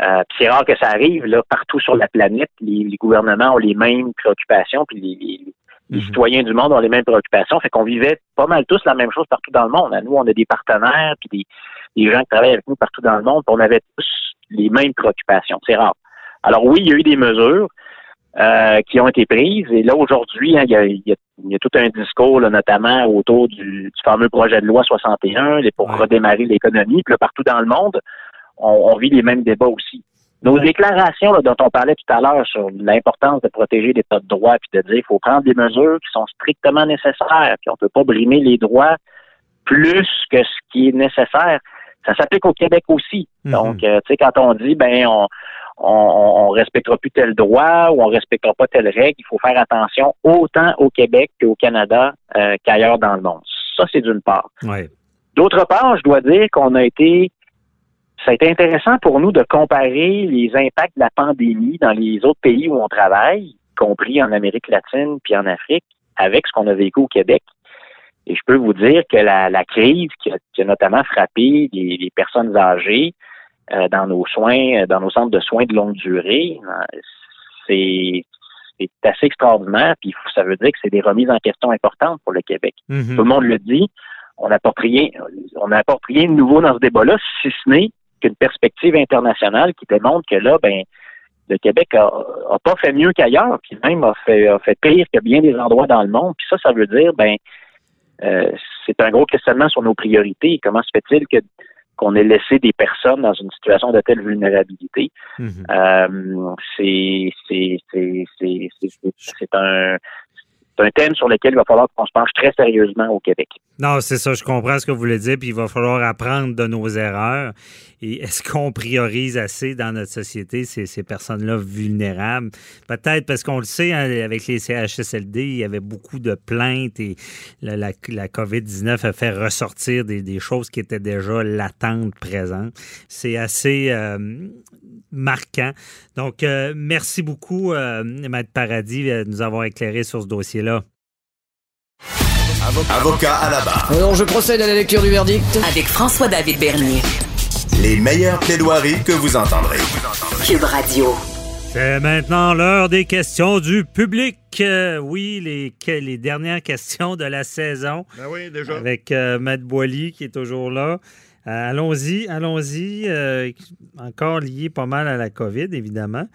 Euh, c'est rare que ça arrive là partout sur la planète. Les, les gouvernements ont les mêmes préoccupations, puis les, les- les Mhm. citoyens du monde ont les mêmes préoccupations. Fait qu'on vivait pas mal tous la même chose partout dans le monde. À nous, on a des partenaires, puis des des gens qui travaillent avec nous partout dans le monde, puis on avait tous les mêmes préoccupations. C'est rare. Alors oui, il y a eu des mesures euh, qui ont été prises, et là aujourd'hui, hein, il, y a, il y a- il y a tout un discours, là, notamment autour du, du fameux projet de loi 61, les- pour redémarrer l'économie. Puis là, partout dans le monde, on, on vit les mêmes débats aussi. Nos Ouais. déclarations là, dont on parlait tout à l'heure sur l'importance de protéger l'État de droit, puis de dire qu'il faut prendre des mesures qui sont strictement nécessaires, puis on ne peut pas brimer les droits plus que ce qui est nécessaire. Ça s'applique au Québec aussi. Mhm. Donc, euh, tu sais, quand on dit, ben, on, on, on respectera plus tel droit ou on respectera pas telle règle, il faut faire attention autant au Québec qu'au Canada euh, qu'ailleurs dans le monde. Ça, c'est d'une part. Oui. D'autre part, je dois dire qu'on a été, ça a été intéressant pour nous de comparer les impacts de la pandémie dans les autres pays où on travaille, y compris en Amérique latine puis en Afrique, avec ce qu'on a vécu au Québec. Et je peux vous dire que la, la crise qui a, qui a notamment frappé les, les personnes âgées euh, dans nos soins, euh, dans nos centres de soins de longue durée, euh, c'est c'est assez extraordinaire. Puis ça veut dire que c'est des remises en question importantes pour le Québec. Mhm. Tout le monde le dit. On n'apporte rien, on n'apporte rien de nouveau dans ce débat-là, si ce n'est qu'une perspective internationale qui démontre que là, ben, le Québec a, a pas fait mieux qu'ailleurs, puis même a fait, a fait pire que bien des endroits dans le monde. Puis ça, ça veut dire, ben, euh, c'est un gros questionnement sur nos priorités. Comment se fait-il que qu'on ait laissé des personnes dans une situation de telle vulnérabilité? Euh, c'est- c'est un c'est un thème sur lequel il va falloir qu'on se penche très sérieusement au Québec. Non, c'est ça, je comprends ce que vous voulez dire, puis il va falloir apprendre de nos erreurs. Et est-ce qu'on priorise assez dans notre société ces, personnes-là vulnérables? Peut-être parce qu'on le sait, hein, avec les CHSLD, il y avait beaucoup de plaintes et la, la- la COVID-19 a fait ressortir des, des choses qui étaient déjà latentes, présentes. C'est assez euh, marquant. Donc, euh, merci beaucoup, euh, Maître Paradis, de nous avoir éclairé sur ce dossier-là. Avocat à la barre. Alors je procède à la lecture du verdict. Avec François-David Bernier. Les meilleures plaidoiries que vous entendrez. Cube Radio. C'est maintenant l'heure des questions du public. Euh, oui, les, que- les dernières questions de la saison Ben oui, déjà. avec euh, Matt Boily qui est toujours là. Euh, allons-y, allons-y. euh, encore lié pas mal à la COVID, évidemment.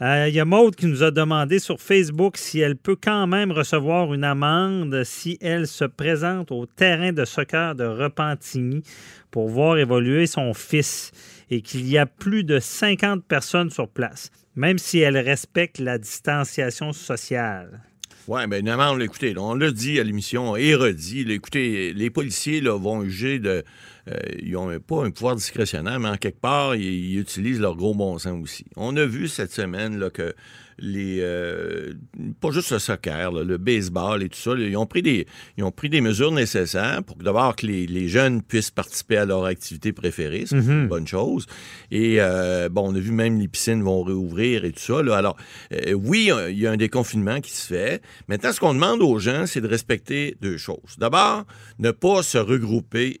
Euh, Il y a Maude qui nous a demandé sur Facebook si elle peut quand même recevoir une amende si elle se présente au terrain de soccer de Repentigny pour voir évoluer son fils et qu'il y a plus de 50 personnes sur place, même si elle respecte la distanciation sociale. Oui, bien, une amende, écoutez, on l'a dit à l'émission et redit. écoutez, les policiers vont juger de. Euh, ils n'ont pas un pouvoir discrétionnaire, mais en quelque part, ils, ils utilisent leur gros bon sens aussi. On a vu cette semaine là, que les. euh, pas juste le soccer, là, le baseball et tout ça, là, ils, ont pris des, ils ont pris des mesures nécessaires pour que d'abord que les, les jeunes puissent participer à leur activité préférée. C'est une bonne chose. Et euh, bon, on a vu même les piscines vont réouvrir et tout ça. là. Alors, euh, oui, il y a un déconfinement qui se fait. Maintenant, ce qu'on demande aux gens, c'est de respecter deux choses. D'abord, ne pas se regrouper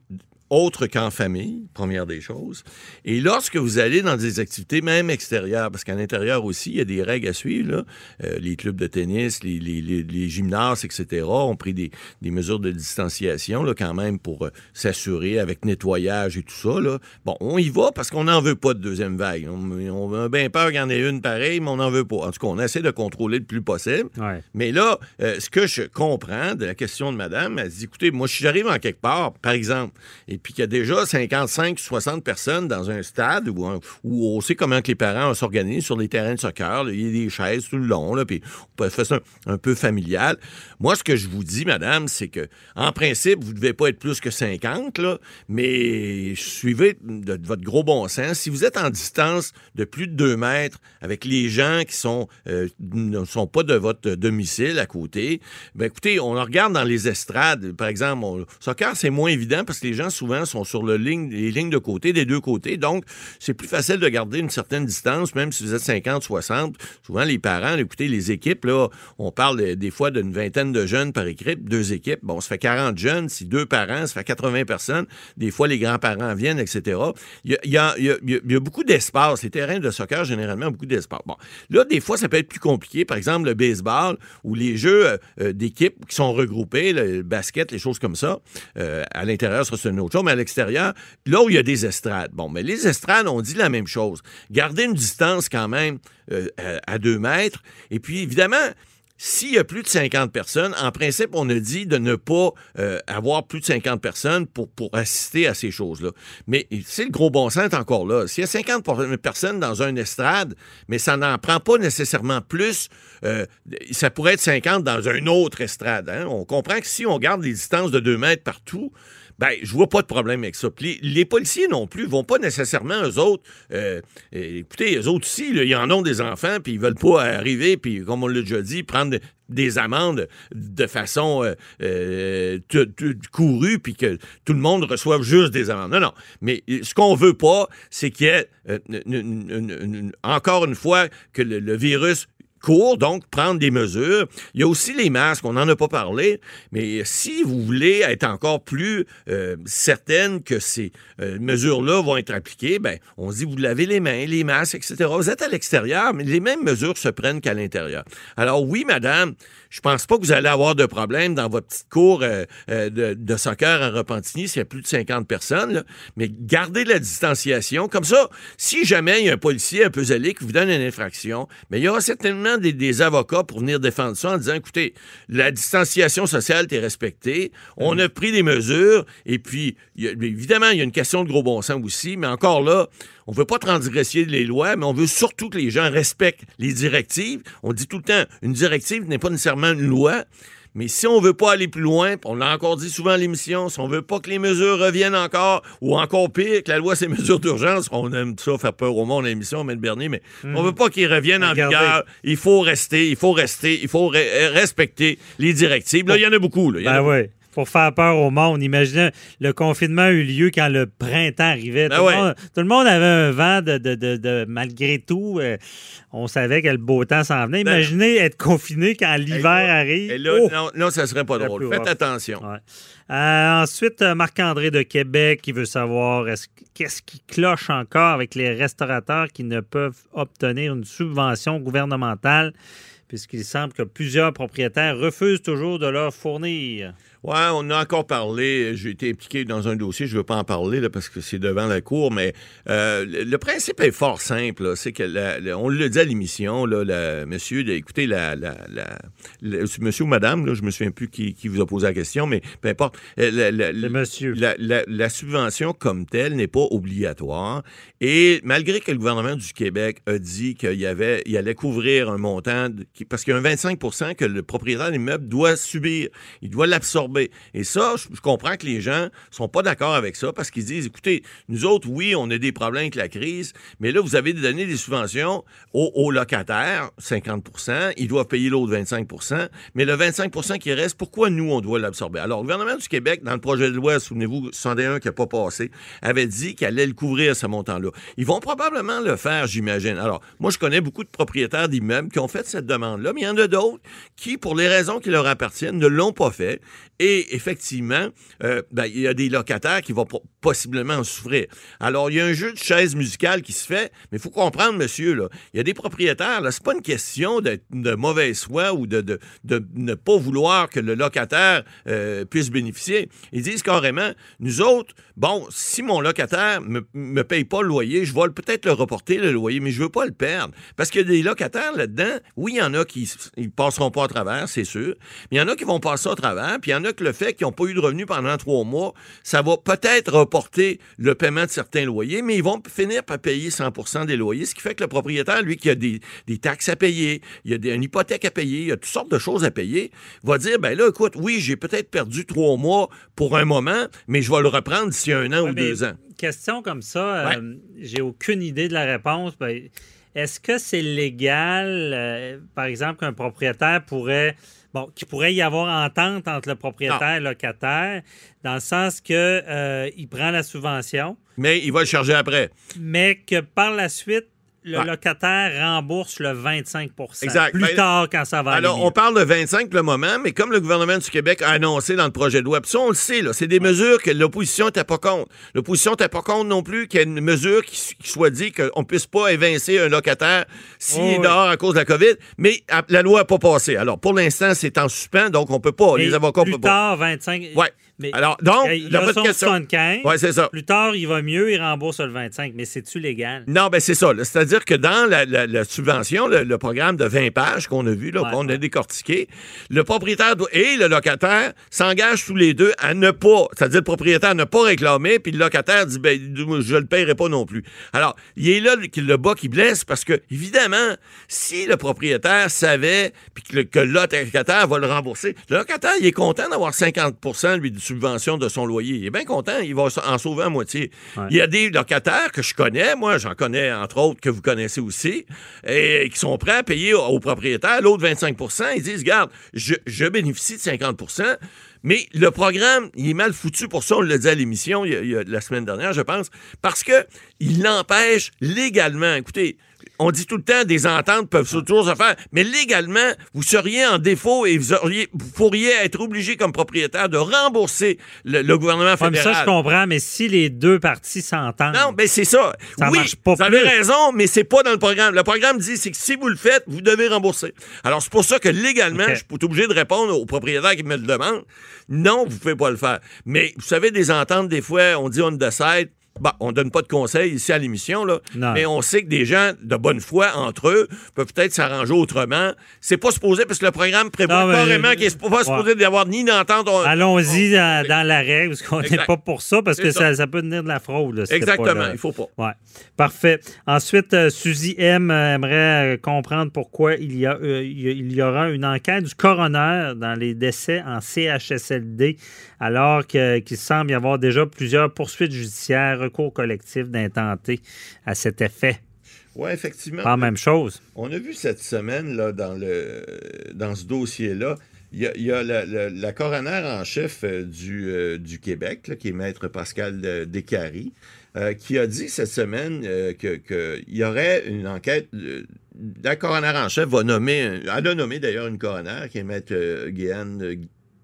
autre qu'en famille, première des choses. Et lorsque vous allez dans des activités, même extérieures, parce qu'à l'intérieur aussi, il y a des règles à suivre, là. Euh, les clubs de tennis, les, les, les, les gymnases, etc., ont pris des, des mesures de distanciation, là, quand même, pour euh, s'assurer avec nettoyage et tout ça, là. Bon, on y va parce qu'on n'en veut pas de deuxième vague. On, on a bien peur qu'il y en ait une pareille, mais on n'en veut pas. En tout cas, on essaie de contrôler le plus possible. Ouais. Mais là, euh, ce que je comprends de la question de madame, elle dit, écoutez, moi, si j'arrive en quelque part, par exemple, et puis qu'il y a déjà 55, 60 personnes dans un stade où, on sait comment que les parents s'organisent sur les terrains de soccer, il y a des chaises tout le long, là, puis on peut faire ça un, peu familial. Moi, ce que je vous dis, madame, c'est que, en principe, vous ne devez pas être plus que 50, là, mais suivez de, votre gros bon sens. Si vous êtes en distance de plus de 2 mètres avec les gens qui sont, euh, ne sont pas de votre domicile à côté, ben écoutez, on regarde dans les estrades, par exemple, soccer, c'est moins évident parce que les gens souvent sont sur les lignes de côté, des deux côtés. Donc, c'est plus facile de garder une certaine distance, même si vous êtes 50, 60. Souvent, les parents, écoutez, les équipes, là, on parle des fois d'une vingtaine de jeunes par équipe, deux équipes. Bon, ça fait 40 jeunes. Si deux parents, ça fait 80 personnes. Des fois, les grands-parents viennent, etc. Il y a beaucoup d'espace. Les terrains de soccer, généralement, ont beaucoup d'espace. Bon, là, des fois, ça peut être plus compliqué. Par exemple, le baseball ou les jeux euh, euh, d'équipes qui sont regroupés, le basket, les choses comme ça. Euh, à l'intérieur, ça, c'est une autre chose, à l'extérieur, là où il y a des estrades. Bon, mais les estrades, on dit la même chose. Garder une distance quand même euh, à, deux mètres. Et puis, évidemment, s'il y a plus de 50 personnes, en principe, on a dit de ne pas euh, avoir plus de 50 personnes pour, assister à ces choses-là. Mais c'est le gros bon sens encore là. S'il y a 50 por- personnes dans un estrade, mais ça n'en prend pas nécessairement plus, euh, ça pourrait être 50 dans un autre estrade. hein. On comprend que si on garde les distances de 2 mètres partout, ben, je vois pas de problème avec ça. Les, les policiers non plus vont pas nécessairement, eux autres, euh, euh, écoutez, eux autres aussi, ils en ont des enfants, puis ils veulent pas arriver, puis comme on l'a déjà dit, prendre de- des amendes de façon euh, euh, courue, puis que tout le monde reçoive juste des amendes. Non, non. Mais ce qu'on veut pas, c'est qu'il y ait, euh, encore une fois, que le virus donc prendre des mesures. Il y a aussi les masques, on n'en a pas parlé, mais si vous voulez être encore plus euh, certaine que ces euh, mesures-là vont être appliquées, ben, on se dit, vous lavez les mains, les masques, etc. Vous êtes à l'extérieur, mais les mêmes mesures se prennent qu'à l'intérieur. Alors oui, madame, je pense pas que vous allez avoir de problème dans votre petite cour euh, de, soccer à Repentigny s'il y a plus de 50 personnes, mais gardez la distanciation. Comme ça, si jamais il y a un policier un peu zélé qui vous donne une infraction, mais il y aura certainement des, des avocats pour venir défendre ça en disant, écoutez, la distanciation sociale est respectée, on a pris des mesures, et puis, il y a- évidemment, il y a une question de gros bon sens aussi, mais encore là, on veut pas transgresser les lois, mais on veut surtout que les gens respectent les directives. On dit tout le temps, une directive n'est pas nécessairement une loi. Mais si on veut pas aller plus loin, on l'a encore dit souvent à l'émission, si on veut pas que les mesures reviennent encore, ou encore pire, que la loi, c'est mesures d'urgence, on aime ça faire peur au monde à l'émission, M. Bernier, mais on veut pas qu'ils reviennent en Regardez. vigueur. Il faut rester, il faut rester, il faut re- respecter les directives. Là, il y en a beaucoup. Là. Ben oui. Pour faire peur au monde. Imaginez, le confinement a eu lieu quand le printemps arrivait. Ben tout, ouais. le monde, tout le monde avait un vent de, de- de- de- malgré tout. euh, on savait que le beau temps s'en venait. Ben- Imaginez être confiné quand l'hiver arrive. Et là, Oh! non, non, ça serait pas drôle. Faites attention. Ouais. Euh, ensuite, Marc-André de Québec qui veut savoir est-ce- qu'est-ce qui cloche encore avec les restaurateurs qui ne peuvent obtenir une subvention gouvernementale puisqu'il semble que plusieurs propriétaires refusent toujours de leur fournir? Ouais, on a encore parlé. J'ai été impliqué dans un dossier. Je ne veux pas en parler là, parce que c'est devant la cour, mais euh, le, le principe est fort simple. C'est que la- la- on le dit à l'émission, monsieur, écoutez, la, la, la- le- monsieur ou madame, là, je me souviens plus qui, qui vous a posé la question, mais peu importe. euh, C'est monsieur. la, subvention comme telle n'est pas obligatoire. Et malgré que le gouvernement du Québec a dit qu'il y avait, il allait couvrir un montant, de- parce qu'il y a un 25 que le propriétaire de l'immeuble doit subir, il doit l'absorber. Et ça, je, comprends que les gens sont pas d'accord avec ça parce qu'ils disent, écoutez, nous autres, oui, on a des problèmes avec la crise, mais là, vous avez donné des subventions aux, locataires, 50% ils doivent payer l'autre 25% mais le 25% qui reste, pourquoi nous, on doit l'absorber? Alors, le gouvernement du Québec, dans le projet de loi, souvenez-vous, 61 qui n'a pas passé, avait dit qu'il allait le couvrir, ce montant-là. Ils vont probablement le faire, j'imagine. Alors, moi, je connais beaucoup de propriétaires d'immeubles qui ont fait cette demande-là, mais il y en a d'autres qui, pour les raisons qui leur appartiennent, ne l'ont pas fait. Effectivement, euh, ben, il y a des locataires qui vont possiblement en souffrir. Alors, il y a un jeu de chaise musicale qui se fait, mais il faut comprendre, monsieur, il y a des propriétaires, là, c'est pas une question d'être de mauvaise foi ou de, de, de ne pas vouloir que le locataire euh, puisse bénéficier. Ils disent carrément, nous autres, bon, si mon locataire me, me paye pas le loyer, je vais peut-être le reporter, le loyer, mais je veux pas le perdre. Parce qu'il y a des locataires là-dedans, oui, il y en a qui ils passeront pas à travers, c'est sûr, mais il y en a qui vont passer à travers, puis il y en a que le fait qu'ils n'ont pas eu de revenus pendant trois mois, ça va peut-être reporter le paiement de certains loyers, mais ils vont finir par payer 100% des loyers, ce qui fait que le propriétaire, lui, qui a des, des taxes à payer, il y a des, une hypothèque à payer, il y a toutes sortes de choses à payer, va dire, ben là, écoute, oui, j'ai peut-être perdu trois mois pour un moment, mais je vais le reprendre d'ici un an Ouais, ou deux ans. Question comme ça, euh, j'ai aucune idée de la réponse. Ben, Est-ce que c'est légal, euh, par exemple, qu'un propriétaire pourrait, bon, qu'il pourrait y avoir entente entre le propriétaire et le locataire, dans le sens que euh, il prend la subvention, Mais il va le charger après. mais que par la suite, le Ouais. locataire rembourse le 25 Exact. plus Ben, tard quand ça va Alors, on parle de 25 pour le moment, mais comme le gouvernement du Québec a annoncé dans le projet de loi, puis ça, on le sait, là, c'est des mesures que l'opposition n'était pas contre. L'opposition n'était pas contre non plus qu'il y ait une mesure qui, qui soit dit qu'on ne puisse pas évincer un locataire s'il Oh, est oui. dehors à cause de la COVID, mais la loi n'a pas passé. Alors, pour l'instant, c'est en suspens, donc on peut pas. Mais les avocats plus peuvent pas. tard, 25. Ouais. Mais Alors, donc, il a bonne son question. 75. Ouais, c'est ça. Plus tard, il va mieux, il rembourse le 25. Mais c'est-tu légal? Non, ben c'est ça. C'est-à-dire que dans la, la- la subvention, le, le programme de 20 pages qu'on a vu, là, Ouais, qu'on a décortiqué, le propriétaire doit- et le locataire s'engagent tous les deux à ne pas, c'est-à-dire le propriétaire ne pas réclamer, puis le locataire dit, ben, je le paierai pas non plus. Alors, il est là le, le bas qui blesse parce que, évidemment, si le propriétaire savait puis que le, que le locataire va le rembourser, le locataire, il est content d'avoir 50% lui, de subvention de son loyer. Il est bien content, il va en sauver à moitié. Ouais. Il y a des locataires que je connais, moi, j'en connais entre autres que vous connaissez aussi, et qui sont prêts à payer au, au propriétaire l'autre 25% Ils disent, regarde, je, je bénéficie de 50% mais le programme, il est mal foutu pour ça, on l'a dit à l'émission la semaine dernière, je pense, parce que il l'empêche légalement. Écoutez, on dit tout le temps des ententes peuvent toujours se faire, mais légalement, vous seriez en défaut et vous, auriez, vous pourriez être obligé comme propriétaire de rembourser le, le gouvernement mais fédéral. ça, je comprends, mais si les deux parties s'entendent. Non, ben c'est ça. Ça oui, marche pas vous avez plus. raison, mais c'est pas dans le programme. Le programme dit c'est que si vous le faites, vous devez rembourser. Alors c'est pour ça que légalement, je suis obligé de répondre au propriétaire qui me le demande. Non, vous pouvez pas le faire. Mais vous savez, des ententes, des fois, on dit on décide. Bon, on donne pas de conseils ici à l'émission, là. Non. Mais on sait que des gens de bonne foi entre eux peuvent peut-être s'arranger autrement. C'est pas supposé parce que le programme prévoit carrément qu'il est pas supposé d'y avoir ni d'entente. on- Allons-y dans, dans la règle, parce qu'on n'est pas pour ça, parce que ça. ça, ça peut devenir de la fraude. là, pas Exactement, là. il faut pas. Ouais. Parfait. Ensuite, euh, Suzy M euh, aimerait euh, comprendre pourquoi il y, a, euh, il aura une enquête du coroner dans les décès en CHSLD, alors qu'il semble y avoir déjà plusieurs poursuites judiciaires, recours collectifs d'intentés à cet effet. Oui, effectivement. Pas la même chose. On a vu cette semaine là, dans, le, dans ce dossier-là, il y a, il y a la, la- la coroner en chef euh, du, euh, du Québec, là, qui est maître Pascal euh, Descaries, euh, qui a dit cette semaine euh, que- qu'il y aurait une enquête. la coroner en chef va nommer, elle a nommé d'ailleurs une coroner qui est maître euh,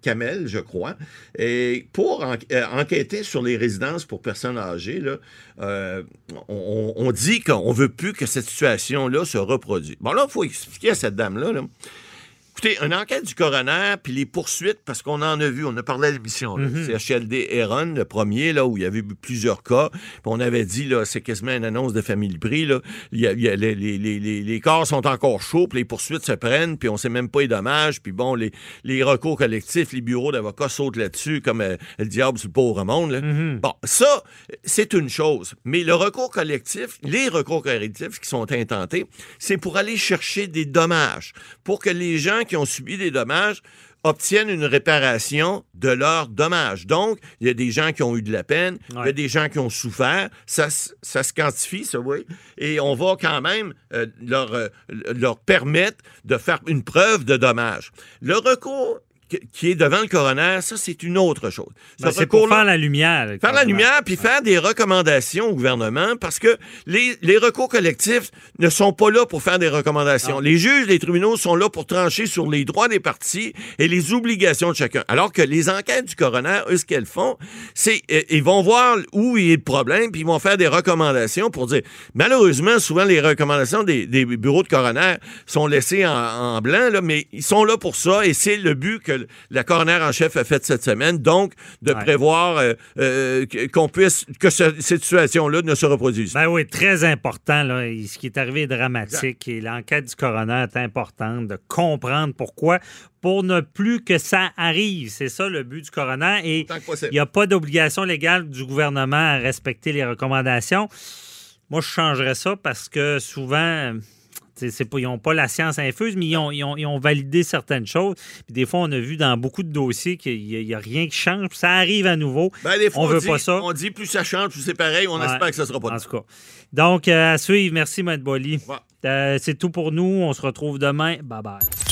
Camel, je crois, et pour euh, enquêter sur les résidences pour personnes âgées, euh, on, dit qu'on veut plus que cette situation-là se reproduise. Bon, là, il faut expliquer à cette dame-là. là. Écoutez, une enquête du coroner, puis les poursuites, parce qu'on en a vu, on a parlé à l'émission, là. Mhm. c'est HLD Heron, le premier, là, où il y avait eu plusieurs cas, puis on avait dit, là, c'est quasiment une annonce de famille prix, là, il y a- il y a- les, les, les, les- les corps sont encore chauds, puis les poursuites se prennent, puis on sait même pas les dommages, puis bon, les, les recours collectifs, les bureaux d'avocats sautent là-dessus comme euh, le diable sur le pauvre monde, là. Bon, ça, c'est une chose. Mais le recours collectif, les recours collectifs qui sont intentés, c'est pour aller chercher des dommages, pour que les gens qui ont subi des dommages obtiennent une réparation de leurs dommages. Donc, il y a des gens qui ont eu de la peine, il y a des gens qui ont souffert, ça, ça se quantifie, ça, oui, et on va quand même euh, leur, euh, leur permettre de faire une preuve de dommage. Le recours qui est devant le coroner, ça, c'est une autre chose. Ben, c'est pour faire la lumière. Faire la lumière, puis faire des recommandations au gouvernement, parce que les, les recours collectifs ne sont pas là pour faire des recommandations. Les juges, les tribunaux sont là pour trancher sur les droits des partis et les obligations de chacun. Alors que les enquêtes du coroner, eux, ce qu'elles font, c'est euh, ils vont voir où il y a le problème, puis ils vont faire des recommandations pour dire. Malheureusement, souvent, les recommandations des, des bureaux de coroner sont laissées en, en blanc, là, mais ils sont là pour ça, et c'est le but que la coroner en chef a fait cette semaine, donc de Ouais. prévoir euh, euh, qu'on puisse que ce- cette situation-là ne se reproduise. Ben oui, très important. Là. Ce qui est arrivé est dramatique et l'enquête du coroner est importante de comprendre pourquoi, pour ne plus que ça arrive. C'est ça le but du coroner. Et il n'y a pas d'obligation légale du gouvernement à respecter les recommandations. Moi, je changerais ça parce que souvent, pas, ils n'ont pas la science infuse, mais ils ont, ils ont- ils ont validé certaines choses. Puis des fois, on a vu dans beaucoup de dossiers qu'il n'y a, rien qui change. Puis ça arrive à nouveau. Ben, des fois, on veut dit, pas ça. On dit plus ça change, plus c'est pareil. On Ouais. espère que ça sera pas En tout cas. Donc, euh, à suivre. Merci, Matt Bolly. Ouais. Euh, c'est tout pour nous. On se retrouve demain. Bye bye.